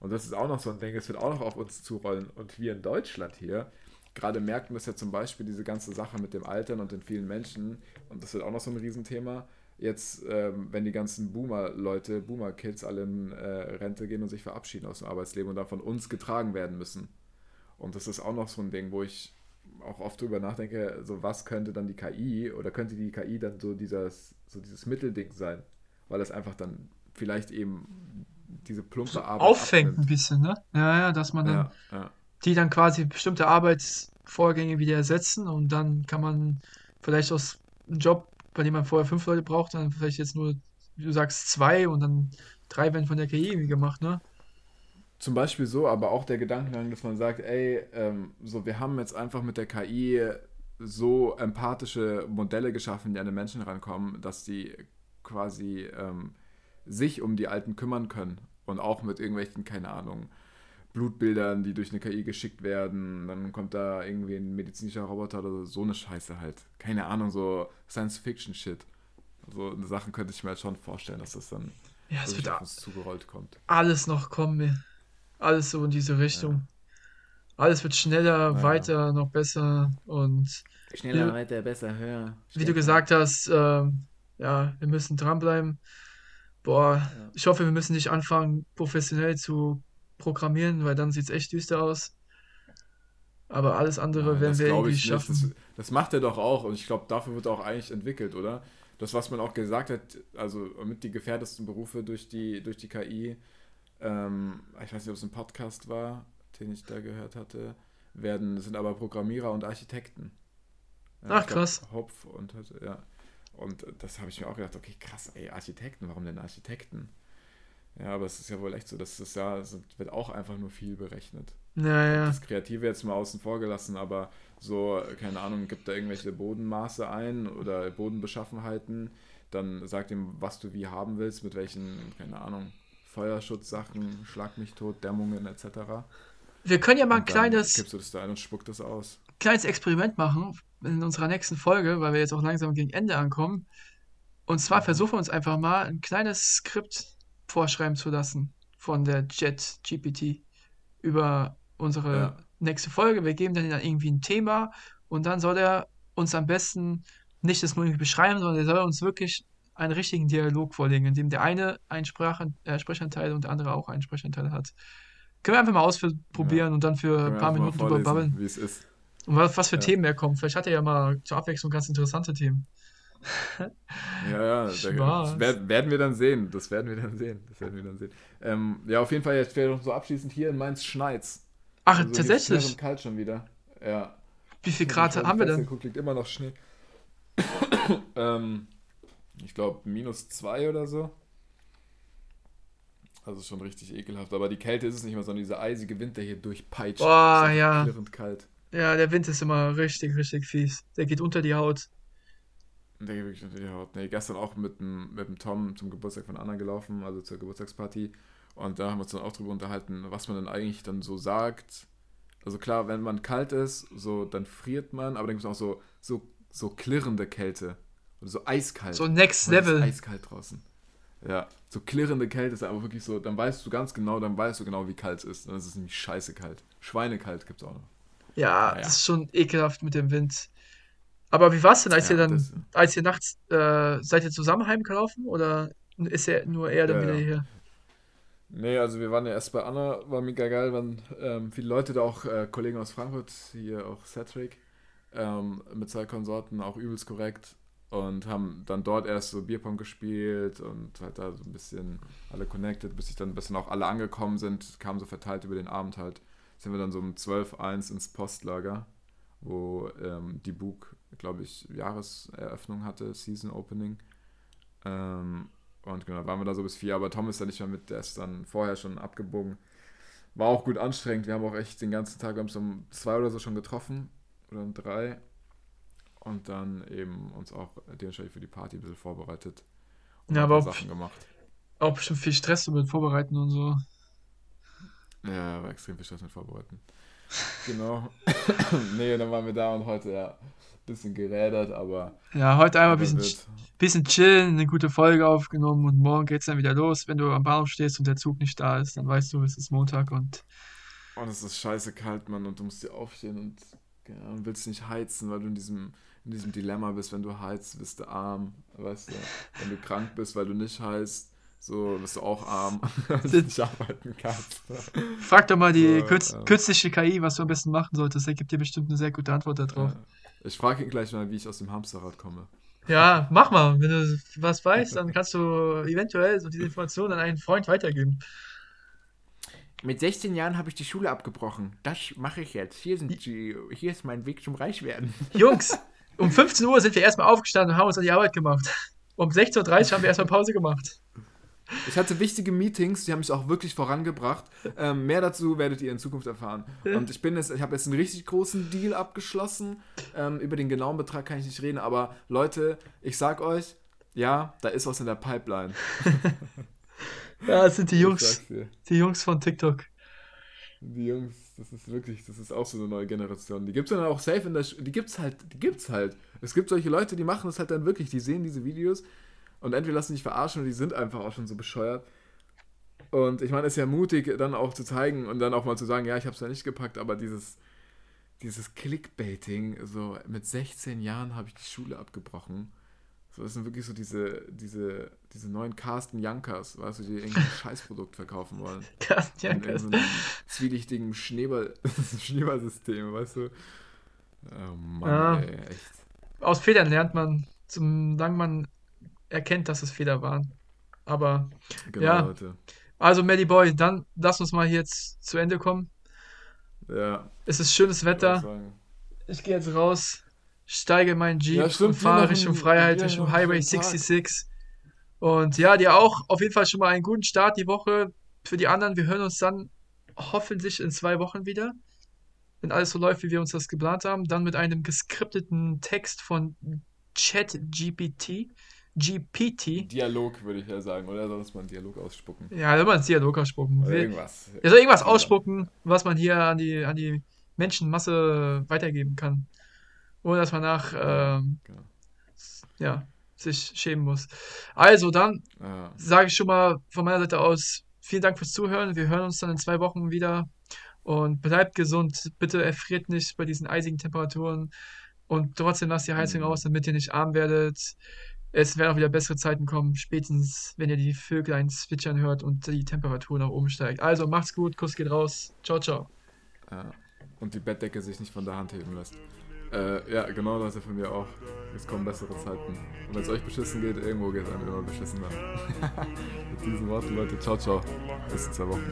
Und das ist auch noch so ein Ding, es wird auch noch auf uns zurollen. Und wir in Deutschland hier, gerade merken das ja zum Beispiel diese ganze Sache mit dem Altern und den vielen Menschen, und das wird auch noch so ein Riesenthema. Jetzt, ähm, wenn die ganzen Boomer-Leute, Boomer-Kids alle in äh, Rente gehen und sich verabschieden aus dem Arbeitsleben und dann von uns getragen werden müssen. Und das ist auch noch so ein Ding, wo ich auch oft drüber nachdenke, so was könnte dann die KI oder könnte die KI dann so dieses, so dieses Mittelding sein? Weil es einfach dann vielleicht eben diese plumpe Arbeit Auffängt ein abnimmt. bisschen, ne? Ja, ja, dass man dann Ja, ja. die dann quasi bestimmte Arbeitsvorgänge wieder ersetzen und dann kann man vielleicht aus einem Job, bei dem man vorher fünf Leute braucht, dann vielleicht jetzt nur, wie du sagst, zwei und dann drei werden von der KI irgendwie gemacht, ne? Zum Beispiel so, aber auch der Gedankengang, dass man sagt, ey, ähm, so wir haben jetzt einfach mit der KI so empathische Modelle geschaffen, die an den Menschen rankommen, dass die quasi ähm, sich um die Alten kümmern können und auch mit irgendwelchen, keine Ahnung, Blutbildern, die durch eine KI geschickt werden, dann kommt da irgendwie ein medizinischer Roboter oder so eine Scheiße halt. Keine Ahnung, so Science-Fiction-Shit. So Sachen könnte ich mir halt schon vorstellen, dass das dann Ja, es wird auf uns zugerollt kommt. alles noch kommen, alles so in diese Richtung. Alles wird schneller, Ja. weiter, noch besser und Schneller, Ja. weiter, besser, höher. wie du gesagt hast, ähm, ja, wir müssen dranbleiben. Boah, ich hoffe, wir müssen nicht anfangen, professionell zu programmieren, weil dann sieht es echt düster aus. Aber alles andere Nein, werden wir irgendwie ich nicht. schaffen. Das, das macht er doch auch und ich glaube, dafür wird er auch eigentlich entwickelt, oder? Das, was man auch gesagt hat, also mit die gefährdesten Berufe durch die, durch die KI, ähm, ich weiß nicht, ob es ein Podcast war, den ich da gehört hatte, werden, sind aber Programmierer und Architekten. Ja, Ach, glaub, krass. Hopf und ja. Und das habe ich mir auch gedacht, okay, krass, ey, Architekten, warum denn Architekten? Ja, aber es ist ja wohl echt so, dass das ja, es wird auch einfach nur viel berechnet Naja, das Kreative jetzt mal außen vor gelassen, aber so, keine Ahnung, gibt da irgendwelche Bodenmaße ein oder Bodenbeschaffenheiten, dann sagt ihm, was du wie haben willst, mit welchen, keine Ahnung, Feuerschutzsachen, Schlag mich tot, Dämmungen etc. wir können ja mal ein kleines, Gibst du das da ein und spuckt das aus. kleines Experiment machen in unserer nächsten Folge, weil wir jetzt auch langsam gegen Ende ankommen. Und zwar versuchen wir uns einfach mal ein kleines Skript vorschreiben zu lassen von der Jet GPT über unsere Ja. nächste Folge. Wir geben dann irgendwie ein Thema und dann soll er uns am besten nicht das nur irgendwie beschreiben, sondern er soll uns wirklich einen richtigen Dialog vorlegen, in dem der eine einen Sprach äh, Sprechanteil und der andere auch einen Sprechanteil hat. Können wir einfach mal ausprobieren und dann für Können ein paar Minuten drüber babbeln. Wie es ist. Und was, was für Ja. Themen er kommt. Vielleicht hat er ja mal zur Abwechslung ganz interessante Themen. <laughs> Ja, ja, <laughs> das werd, werden wir dann sehen. Das werden wir dann sehen. Das werden wir dann sehen. Ähm, ja, auf jeden Fall jetzt wäre noch so abschließend hier in Mainz schneit's. Ach, Also ist tatsächlich? knirrend kalt schon wieder. Ja. Wie viel Grad hab haben wir denn? geguckt, liegt immer noch Schnee. <coughs> ähm, ich glaube minus zwei oder so. Also schon richtig ekelhaft. Aber die Kälte ist es nicht mehr, sondern dieser eisige Wind, der hier durchpeitscht. Boah, Ist ja. Klirrend kalt. Ja, der Wind ist immer richtig, richtig fies. Der geht unter die Haut. Der geht wirklich unter die Haut. Nee, gestern auch mit dem, mit dem Tom zum Geburtstag von Anna gelaufen, also zur Geburtstagsparty. Und da haben wir uns dann auch drüber unterhalten, was man dann eigentlich dann so sagt. Also klar, wenn man kalt ist, so dann friert man, aber dann gibt es auch so, so, so klirrende Kälte. Oder so eiskalt. So Next Level. eiskalt draußen. Ja, so klirrende Kälte ist aber wirklich so, dann weißt du ganz genau, dann weißt du genau, wie kalt es ist. Dann ist es nämlich scheiße kalt. Schweinekalt gibt es auch noch. Ja, Naja. das ist schon ekelhaft mit dem Wind. Aber wie war's denn, als Ja, ihr dann, das- als ihr nachts, äh, seid ihr zusammen heimgelaufen oder ist er nur er dann Ja, wieder ja. hier? Nee, also wir waren ja erst bei Anna, war mega geil, waren ähm, viele Leute da, auch äh, Kollegen aus Frankfurt, hier auch Cedric, ähm, mit zwei Konsorten, auch übelst korrekt und haben dann dort erst so Bierpong gespielt und halt da so ein bisschen alle connected, bis sich dann ein bisschen auch alle angekommen sind, kamen so verteilt über den Abend halt, sind wir dann so um 12, 1 ins Postlager, wo ähm, die Bug, glaube ich, Jahreseröffnung hatte, Season Opening. Ähm, und genau, waren wir da so bis vier, aber Tom ist da nicht mehr mit, der ist dann vorher schon abgebogen. War auch gut anstrengend. Wir haben auch echt den ganzen Tag, wir haben uns um zwei oder so schon getroffen. Oder um drei. Und dann eben uns auch dementsprechend für die Party ein bisschen vorbereitet. Und Ja, aber Sachen gemacht. Auch bestimmt viel Stress mit Vorbereiten und so. Ja, war extrem viel Stress mit Vorbereiten. Genau. <coughs> nee, dann waren wir da und heute ja ein bisschen gerädert, aber, Ja, heute einmal ein bisschen, wird, bisschen chillen, eine gute Folge aufgenommen und morgen geht's dann wieder los. Wenn du am Bahnhof stehst und der Zug nicht da ist, dann weißt du, es ist Montag und Und es ist scheiße kalt, Mann, und du musst dir aufstehen und ja, und willst nicht heizen, weil du in diesem, in diesem Dilemma bist, wenn du heizt, bist du arm, weißt du. Wenn du krank bist, weil du nicht heizt, so bist du auch arm, weil du nicht arbeiten kannst. frag doch mal die So, kürz, ähm. künstliche KI, was du am besten machen solltest. Der gibt dir bestimmt eine sehr gute Antwort darauf. Ich frage ihn gleich mal, wie ich aus dem Hamsterrad komme. Ja, mach mal. Wenn du was weißt, dann <laughs> kannst du eventuell so diese Information an einen Freund weitergeben. Mit 16 Jahren habe ich die Schule abgebrochen. Das mache ich jetzt. Hier, sind die, hier ist mein Weg zum Reichwerden. <laughs> Jungs, um 15 Uhr sind wir erstmal aufgestanden und haben uns an die Arbeit gemacht. Um 16.30 Uhr haben wir erstmal Pause gemacht. Ich hatte wichtige Meetings, die haben mich auch wirklich vorangebracht. Ähm, mehr dazu werdet ihr in Zukunft erfahren. Und ich bin jetzt, ich habe jetzt einen richtig großen Deal abgeschlossen. Ähm, über den genauen Betrag kann ich nicht reden, aber Leute, ich sag euch, ja, da ist was in der Pipeline. <laughs> Ja, das sind die Jungs, die Jungs von TikTok. Die Jungs, das ist wirklich, das ist auch so eine neue Generation. Die gibt's dann auch safe in der, Sch die gibt's halt, die gibt's halt. Es gibt solche Leute, die machen das halt dann wirklich, die sehen diese Videos und entweder lassen sich verarschen oder die sind einfach auch schon so bescheuert. Und ich meine, es ist ja mutig, dann auch zu zeigen und dann auch mal zu sagen, ja, ich hab's ja nicht gepackt, aber dieses, dieses Clickbaiting, so mit 16 Jahren habe ich die Schule abgebrochen. So, das sind wirklich so diese, diese, diese neuen Carsten Jankers, weißt du, die irgendein <laughs> Scheißprodukt verkaufen wollen. Carsten In Jankers. irgendeinem zwielichtigen Schneeball, <laughs> Schneeballsystem, weißt du? Oh Mann, Ja. ey, echt. Aus Fehlern lernt man, solange man erkennt, dass es Fehler waren. Aber, Genau, Ja. Leute. also, Melly Boy, dann lass uns mal hier jetzt zu Ende kommen. Ja. Es ist schönes Wetter. sagen. Ich gehe jetzt raus, steige in meinen Jeep Ja, stimmt, und fahre Richtung Freiheit, Richtung Highway schönen Tag. 66. Und ja, dir auch auf jeden Fall schon mal einen guten Start die Woche. Für die anderen, wir hören uns dann hoffentlich in zwei Wochen wieder. Wenn alles so läuft, wie wir uns das geplant haben. Dann mit einem geskripteten Text von ChatGPT. GPT. Dialog, würde ich ja sagen, oder sonst mal einen Dialog ausspucken. Ja, wenn man einen Dialog ausspucken Oder will. irgendwas. Er soll irgendwas ausspucken, was man hier an die, an die Menschenmasse weitergeben kann. Ohne dass man nach, ähm, Genau. ja, sich schämen muss. Also dann Ja. sage ich schon mal von meiner Seite aus vielen Dank fürs Zuhören. Wir hören uns dann in zwei Wochen wieder. Und bleibt gesund. Bitte erfriert nicht bei diesen eisigen Temperaturen. Und trotzdem lasst die Heizung Mhm. aus, damit ihr nicht arm werdet. Es werden auch wieder bessere Zeiten kommen, spätestens wenn ihr die Vöglein zwitschern hört und die Temperatur nach oben steigt. Also macht's gut, Kuss geht raus. Ciao, ciao. Ja. Und die Bettdecke sich nicht von der Hand heben lässt. Äh, ja, genau das ist von mir auch. Es kommen bessere Zeiten. Und wenn es euch beschissen geht, irgendwo geht es einem immer beschissen. <laughs> Mit diesen Worten, Leute, ciao, ciao. Bis in zwei Wochen.